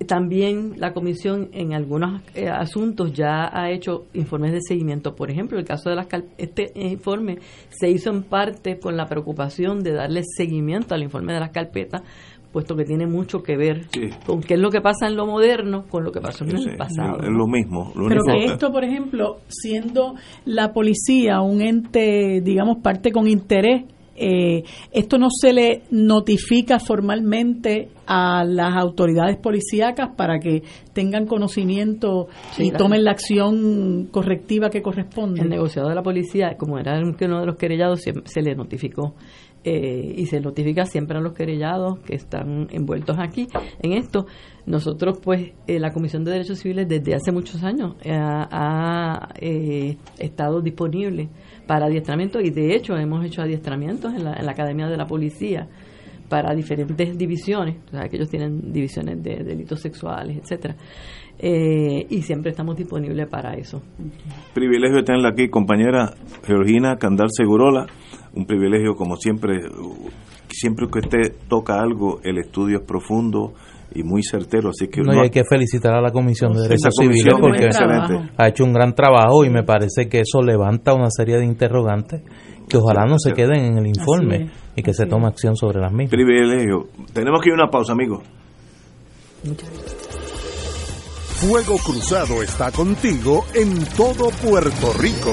También la comisión en algunos eh, asuntos ya ha hecho informes de seguimiento. Por ejemplo, el caso de las este informe se hizo en parte con la preocupación de darle seguimiento al informe de las carpetas, puesto que tiene mucho que ver con qué es lo que pasa en lo moderno con lo que pasó en Sí, el pasado. Es lo mismo. Lo Pero único que esto, por ejemplo, siendo la policía un ente, digamos, parte con interés, eh, esto no se le notifica formalmente a las autoridades policíacas para que tengan conocimiento Sí, y tomen la acción correctiva que corresponde. El negociado de la policía, como era uno de los querellados, se, se le notificó. eh, y se notifica siempre a los querellados que están envueltos aquí en esto. Nosotros, pues, eh, la Comisión de Derechos Civiles desde hace muchos años eh, ha eh, estado disponible para adiestramiento y de hecho hemos hecho adiestramientos en la, en la Academia de la Policía para diferentes divisiones, o sea, que ellos tienen divisiones de delitos sexuales, etcétera. Eh, y siempre estamos disponibles para eso. Privilegio tenerla aquí, compañera Georgina Candal Segurola. Un privilegio, como siempre, siempre que usted toca algo, el estudio es profundo y muy certero, así que no, y hay que felicitar a la Comisión de Derechos Civiles porque excelente. ha hecho un gran trabajo y me parece que eso levanta una serie de interrogantes que ojalá no se queden en el informe y que se tome acción sobre las mismas. Privilegio. Tenemos que ir a una pausa, amigos. Fuego Cruzado está contigo en todo Puerto Rico.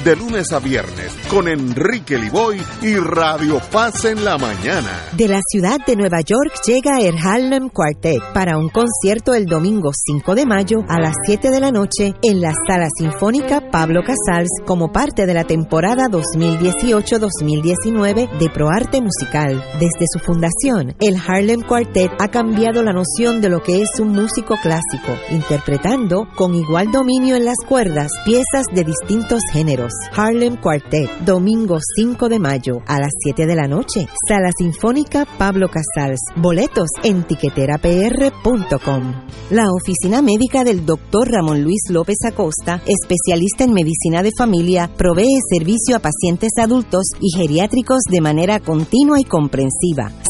de lunes a viernes con Enrique Liboy y Radio Paz en la mañana. De la ciudad de Nueva York llega el Harlem Quartet para un concierto el domingo 5 de mayo a las 7 de la noche en la Sala Sinfónica Pablo Casals como parte de la temporada 2018-2019 de ProArte Musical. Desde su fundación, el Harlem Quartet ha cambiado la noción de lo que es un músico clásico, interpretando con igual dominio en las cuerdas piezas de distintos géneros. Harlem Quartet, domingo 5 de mayo a las 7 de la noche. Sala Sinfónica Pablo Casals. Boletos en tiqueterapr.com. La oficina médica del Dr. Ramón Luis López Acosta, especialista en medicina de familia, provee servicio a pacientes adultos y geriátricos de manera continua y comprensiva.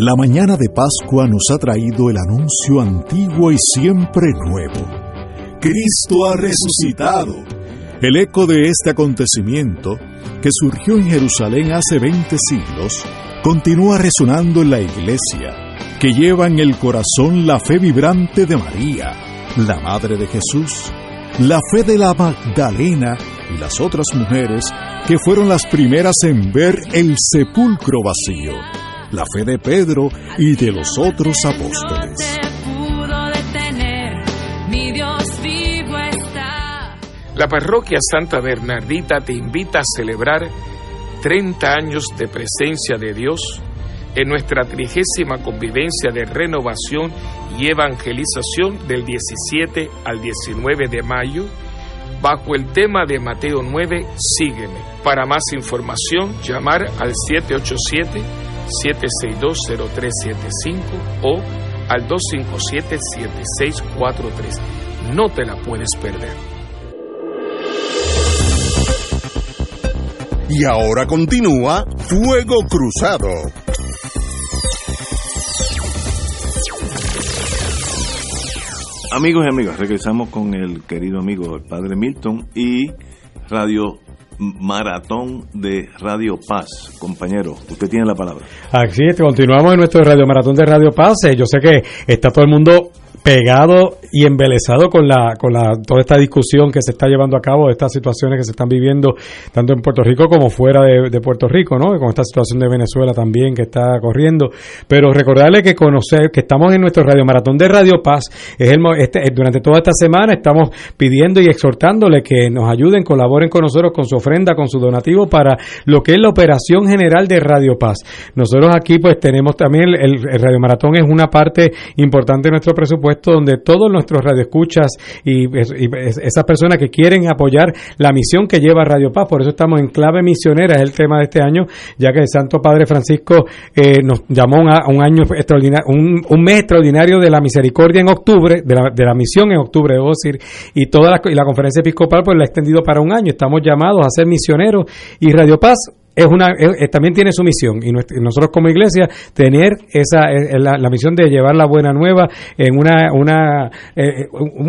La mañana de Pascua nos ha traído el anuncio antiguo y siempre nuevo. Cristo ha resucitado. El eco de este acontecimiento, que surgió en Jerusalén hace 20 siglos, continúa resonando en la iglesia, que lleva en el corazón la fe vibrante de María, la Madre de Jesús, la fe de la Magdalena y las otras mujeres que fueron las primeras en ver el sepulcro vacío, la fe de Pedro y de los otros apóstoles. La parroquia Santa Bernardita te invita a celebrar 30 años de presencia de Dios en nuestra trigésima convivencia de renovación y evangelización del 17 al 19 de mayo bajo el tema de Mateo 9, Sígueme. Para más información, llamar al 787-762-0375 o al 257-7643. No te la puedes perder. Y ahora continúa Fuego Cruzado. Amigos y amigas, regresamos con el querido amigo, el padre Milton y Radio Maratón de Radio Paz. Compañero, usted tiene la palabra. Así es, continuamos en nuestro Radio Maratón de Radio Paz. Eh, Yo sé que está todo el mundo pegado y embelesado con la con la toda esta discusión que se está llevando a cabo, de estas situaciones que se están viviendo tanto en Puerto Rico como fuera de, Puerto Rico, ¿no? Con esta situación de Venezuela también que está corriendo. Pero recordarle que conocer que estamos en nuestro radio maratón de Radio Paz es el, este, durante toda esta semana estamos pidiendo y exhortándole que nos ayuden, colaboren con nosotros con su ofrenda, con su donativo para lo que es la operación general de Radio Paz. Nosotros aquí pues tenemos también el, el Radio Maratón es una parte importante de nuestro presupuesto donde todos nuestros radioescuchas y, y esas personas que quieren apoyar la misión que lleva Radio Paz, por eso estamos en clave misionera, es el tema de este año, ya que el Santo Padre Francisco eh, nos llamó a un año extraordinario, un, mes extraordinario de la misericordia en octubre, de la, de la misión en octubre, debo decir, y toda la, y la conferencia episcopal pues la ha extendido para un año, estamos llamados a ser misioneros y Radio Paz es una también tiene su misión. Y nosotros como iglesia tener esa la, misión de llevar la buena nueva en una una eh,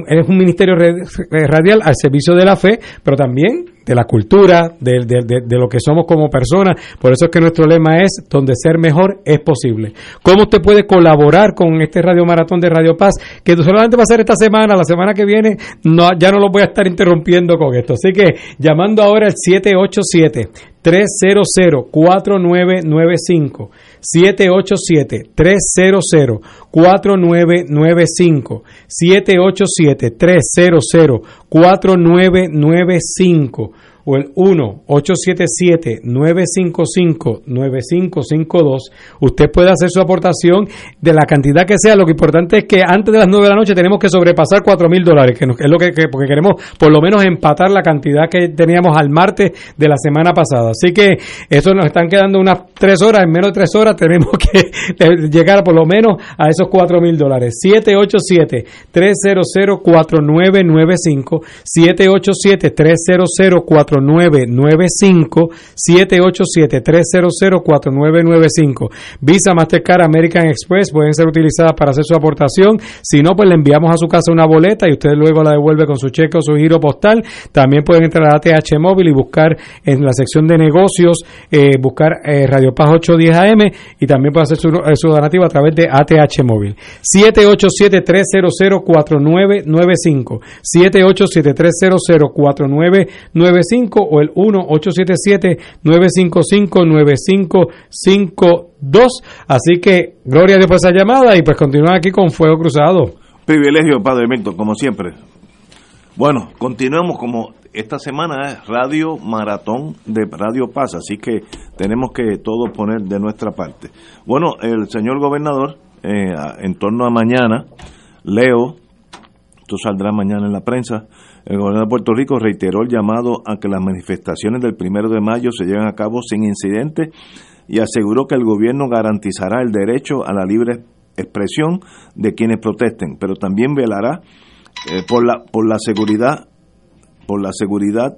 es un ministerio radial al servicio de la fe pero también de la cultura, de, de, lo que somos como personas. Por eso es que nuestro lema es, donde ser mejor es posible. ¿Cómo usted puede colaborar con este Radio Maratón de Radio Paz? Que solamente va a ser esta semana, la semana que viene no, ya no lo voy a estar interrumpiendo con esto. Así que llamando ahora al 787 300 4995 787 300 4995 787 300 4995 o el 1-877-955-9552. Usted puede hacer su aportación de la cantidad que sea. Lo que importante es que antes de las 9 de la noche tenemos que sobrepasar 4 mil dólares, que es lo que, porque queremos por lo menos empatar la cantidad que teníamos al martes de la semana pasada. Así que eso nos están quedando unas 3 horas, en menos de 3 horas tenemos que llegar por lo menos a esos 4 mil dólares. 787-300-4995, 787-300-4995. 4995 787-300-4995. Visa, Mastercard, American Express pueden ser utilizadas para hacer su aportación. Si no, pues le enviamos a su casa una boleta y usted luego la devuelve con su cheque o su giro postal. También pueden entrar a ATH Móvil y buscar en la sección de negocios, eh, buscar eh, Radio Paz 810 AM y también puede hacer su, eh, su donativo a través de ATH Móvil. 787-300-4995. 787-300-4995 o el 1-877-955-9552. Así que, gloria a Dios por esa llamada y pues continúa aquí con Fuego Cruzado. Privilegio, Padre Milton, como siempre. Bueno, continuamos como esta semana es Radio Maratón de Radio Paz, así que tenemos que todos poner de nuestra parte. Bueno, el señor gobernador, eh, en torno a mañana, leo, esto saldrá mañana en la prensa, el gobernador de Puerto Rico reiteró el llamado a que las manifestaciones del primero de mayo se lleven a cabo sin incidentes y aseguró que el gobierno garantizará el derecho a la libre expresión de quienes protesten, pero también velará eh, por la por la seguridad por la seguridad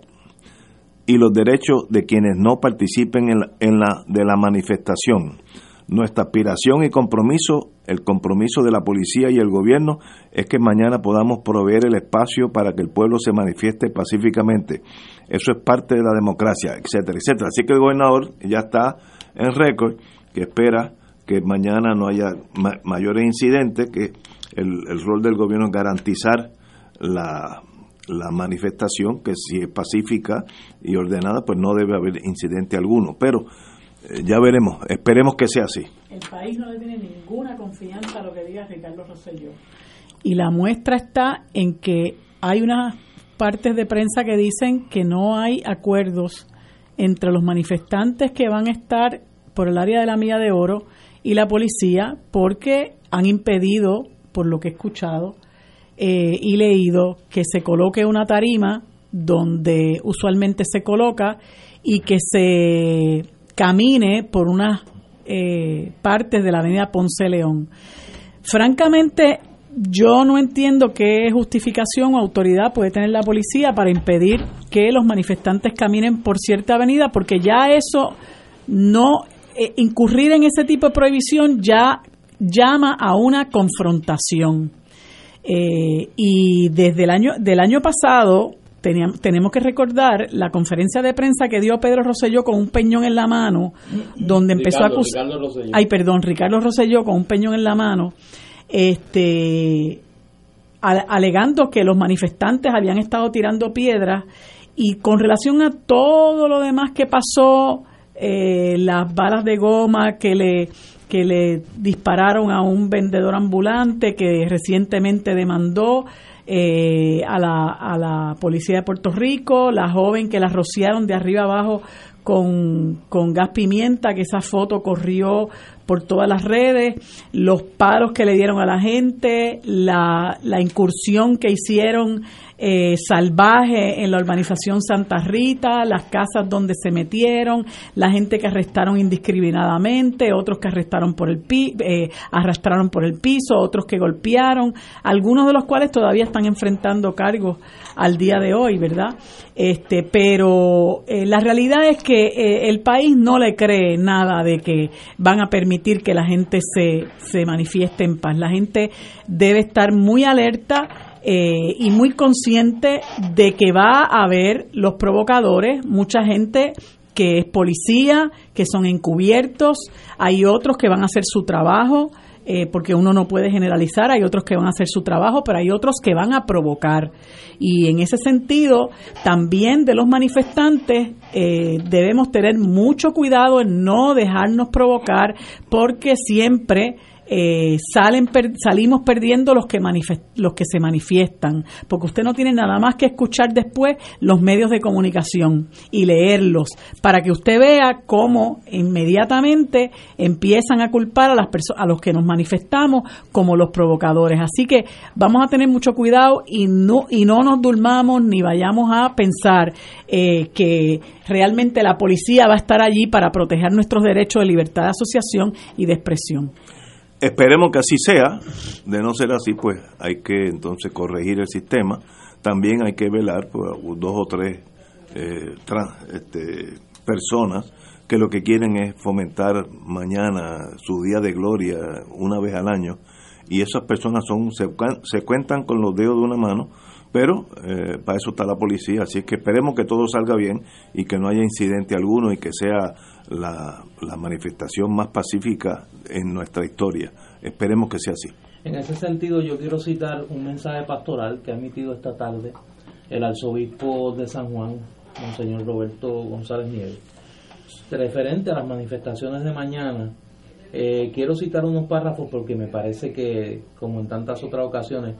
y los derechos de quienes no participen en en la de la manifestación. Nuestra aspiración y compromiso, el compromiso de la policía y el gobierno, es que mañana podamos proveer el espacio para que el pueblo se manifieste pacíficamente. Eso es parte de la democracia, etcétera, etcétera. Así que el gobernador ya está en récord, que espera que mañana no haya mayores incidentes, que el, rol del gobierno es garantizar la, la manifestación, que si es pacífica y ordenada, pues no debe haber incidente alguno. Pero ya veremos, esperemos que sea así. El país no le tiene ninguna confianza a lo que diga Ricardo Rosselló. Y la muestra está en que hay unas partes de prensa que dicen que no hay acuerdos entre los manifestantes que van a estar por el área de la Milla de Oro y la policía porque han impedido, por lo que he escuchado eh, y leído, que se coloque una tarima donde usualmente se coloca y que se camine por unas eh, partes de la avenida Ponce León. Francamente, yo no entiendo qué justificación o autoridad puede tener la policía para impedir que los manifestantes caminen por cierta avenida, porque ya eso no eh, incurrir en ese tipo de prohibición ya llama a una confrontación. Eh, y desde el año del año pasado tenemos que recordar la conferencia de prensa que dio Pedro Rosselló con un peñón en la mano, donde empezó a acusar. Ay, perdón, Ricardo Rosselló con un peñón en la mano, este alegando que los manifestantes habían estado tirando piedras y con relación a todo lo demás que pasó, eh, las balas de goma que le que le dispararon a un vendedor ambulante que recientemente demandó eh, a, la, a la policía de Puerto Rico, la joven que la rociaron de arriba abajo con, con gas pimienta, que esa foto corrió por todas las redes, los paros que le dieron a la gente, la, la incursión que hicieron eh, salvaje en la urbanización Santa Rita, las casas donde se metieron, la gente que arrestaron indiscriminadamente, otros que arrestaron por el pi eh, arrastraron por el piso, otros que golpearon, algunos de los cuales todavía están enfrentando cargos al día de hoy, ¿verdad? Este, pero eh, la realidad es que eh, el país no le cree nada de que van a permitir que la gente se, se manifieste en paz. La gente debe estar muy alerta eh, y muy consciente de que va a haber los provocadores, mucha gente que es policía, que son encubiertos, hay otros que van a hacer su trabajo, eh, porque uno no puede generalizar, hay otros que van a hacer su trabajo, pero hay otros que van a provocar. Y en ese sentido, también de los manifestantes eh, debemos tener mucho cuidado en no dejarnos provocar, porque siempre eh, salen salimos perdiendo los que los que se manifiestan porque usted no tiene nada más que escuchar después los medios de comunicación y leerlos para que usted vea cómo inmediatamente empiezan a culpar a las a los que nos manifestamos como los provocadores así que vamos a tener mucho cuidado y no y no nos durmamos ni vayamos a pensar eh, que realmente la policía va a estar allí para proteger nuestros derechos de libertad de asociación y de expresión. Esperemos que así sea. De no ser así, pues hay que entonces corregir el sistema. También hay que velar por dos o tres eh, este, personas que lo que quieren es fomentar mañana su día de gloria una vez al año. Y esas personas son se, se cuentan con los dedos de una mano, pero eh, para eso está la policía. Así que esperemos que todo salga bien y que no haya incidente alguno y que sea la, manifestación más pacífica en nuestra historia. Esperemos que sea así. En ese sentido, yo quiero citar un mensaje pastoral que ha emitido esta tarde el arzobispo de San Juan, Monseñor Roberto González Nieves, referente a las manifestaciones de mañana. Eh, quiero citar unos párrafos porque me parece que, como en tantas otras ocasiones,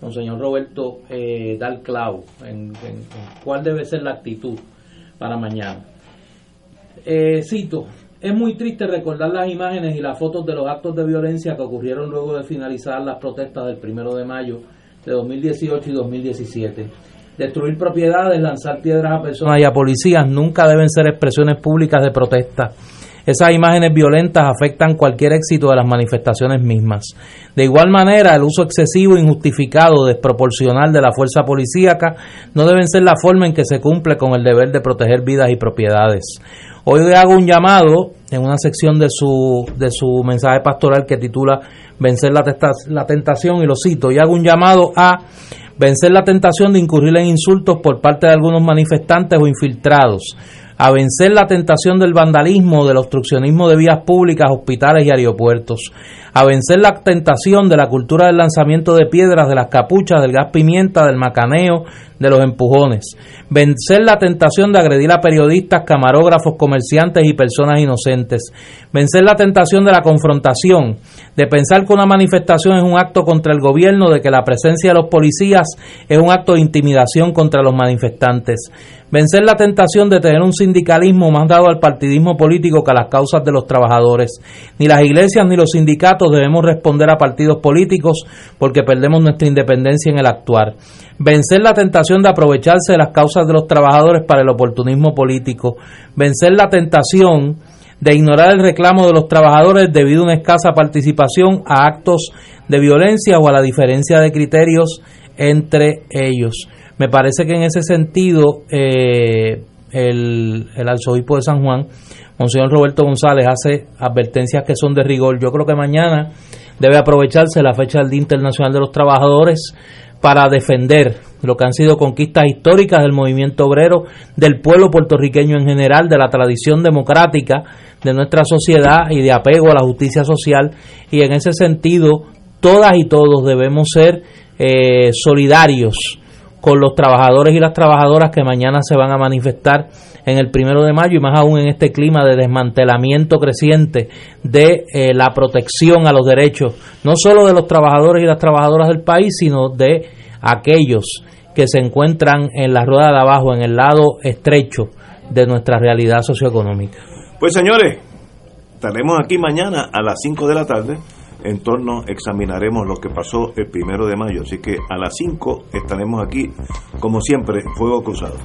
Monseñor Roberto eh, da el clavo en cuál debe ser la actitud para mañana. Eh, cito, es muy triste recordar las imágenes y las fotos de los actos de violencia que ocurrieron luego de finalizar las protestas del primero de mayo de 2018 y 2017. Destruir propiedades, lanzar piedras a personas y a policías nunca deben ser expresiones públicas de protesta. Esas imágenes violentas afectan cualquier éxito de las manifestaciones mismas. De igual manera, el uso excesivo, injustificado, desproporcional de la fuerza policíaca no deben ser la forma en que se cumple con el deber de proteger vidas y propiedades. Hoy hago un llamado en una sección de su, de su mensaje pastoral que titula Vencer la, tentación y lo cito, y hago un llamado a vencer la tentación de incurrir en insultos por parte de algunos manifestantes o infiltrados, a vencer la tentación del vandalismo, del obstruccionismo de vías públicas, hospitales y aeropuertos, a vencer la tentación de la cultura del lanzamiento de piedras, de las capuchas, del gas pimienta, del macaneo, de los empujones, vencer la tentación de agredir a periodistas, camarógrafos, comerciantes y personas inocentes, vencer la tentación de la confrontación, de pensar que una manifestación es un acto contra el gobierno, de que la presencia de los policías es un acto de intimidación contra los manifestantes, vencer la tentación de tener un sindicalismo más dado al partidismo político que a las causas de los trabajadores. Ni las iglesias ni los sindicatos debemos responder a partidos políticos porque perdemos nuestra independencia en el actuar. Vencer la de aprovecharse de las causas de los trabajadores para el oportunismo político. Vencer la tentación de ignorar el reclamo de los trabajadores debido a una escasa participación a actos de violencia o a la diferencia de criterios entre ellos. Me parece que en ese sentido eh, el, el arzobispo de San Juan, Monseñor Roberto González, hace advertencias que son de rigor. Yo creo que mañana debe aprovecharse la fecha del Día Internacional de los Trabajadores para defender lo que han sido conquistas históricas del movimiento obrero, del pueblo puertorriqueño en general, de la tradición democrática de nuestra sociedad y de apego a la justicia social. Y en ese sentido, todas y todos debemos ser eh, solidarios con los trabajadores y las trabajadoras que mañana se van a manifestar en el primero de mayo y más aún en este clima de desmantelamiento creciente de eh, la protección a los derechos, no solo de los trabajadores y las trabajadoras del país, sino de aquellos que se encuentran en la rueda de abajo, en el lado estrecho de nuestra realidad socioeconómica. Pues señores, estaremos aquí mañana a las 5 de la tarde. En torno examinaremos lo que pasó el primero de mayo. Así que a las 5 estaremos aquí, como siempre, fuego cruzado.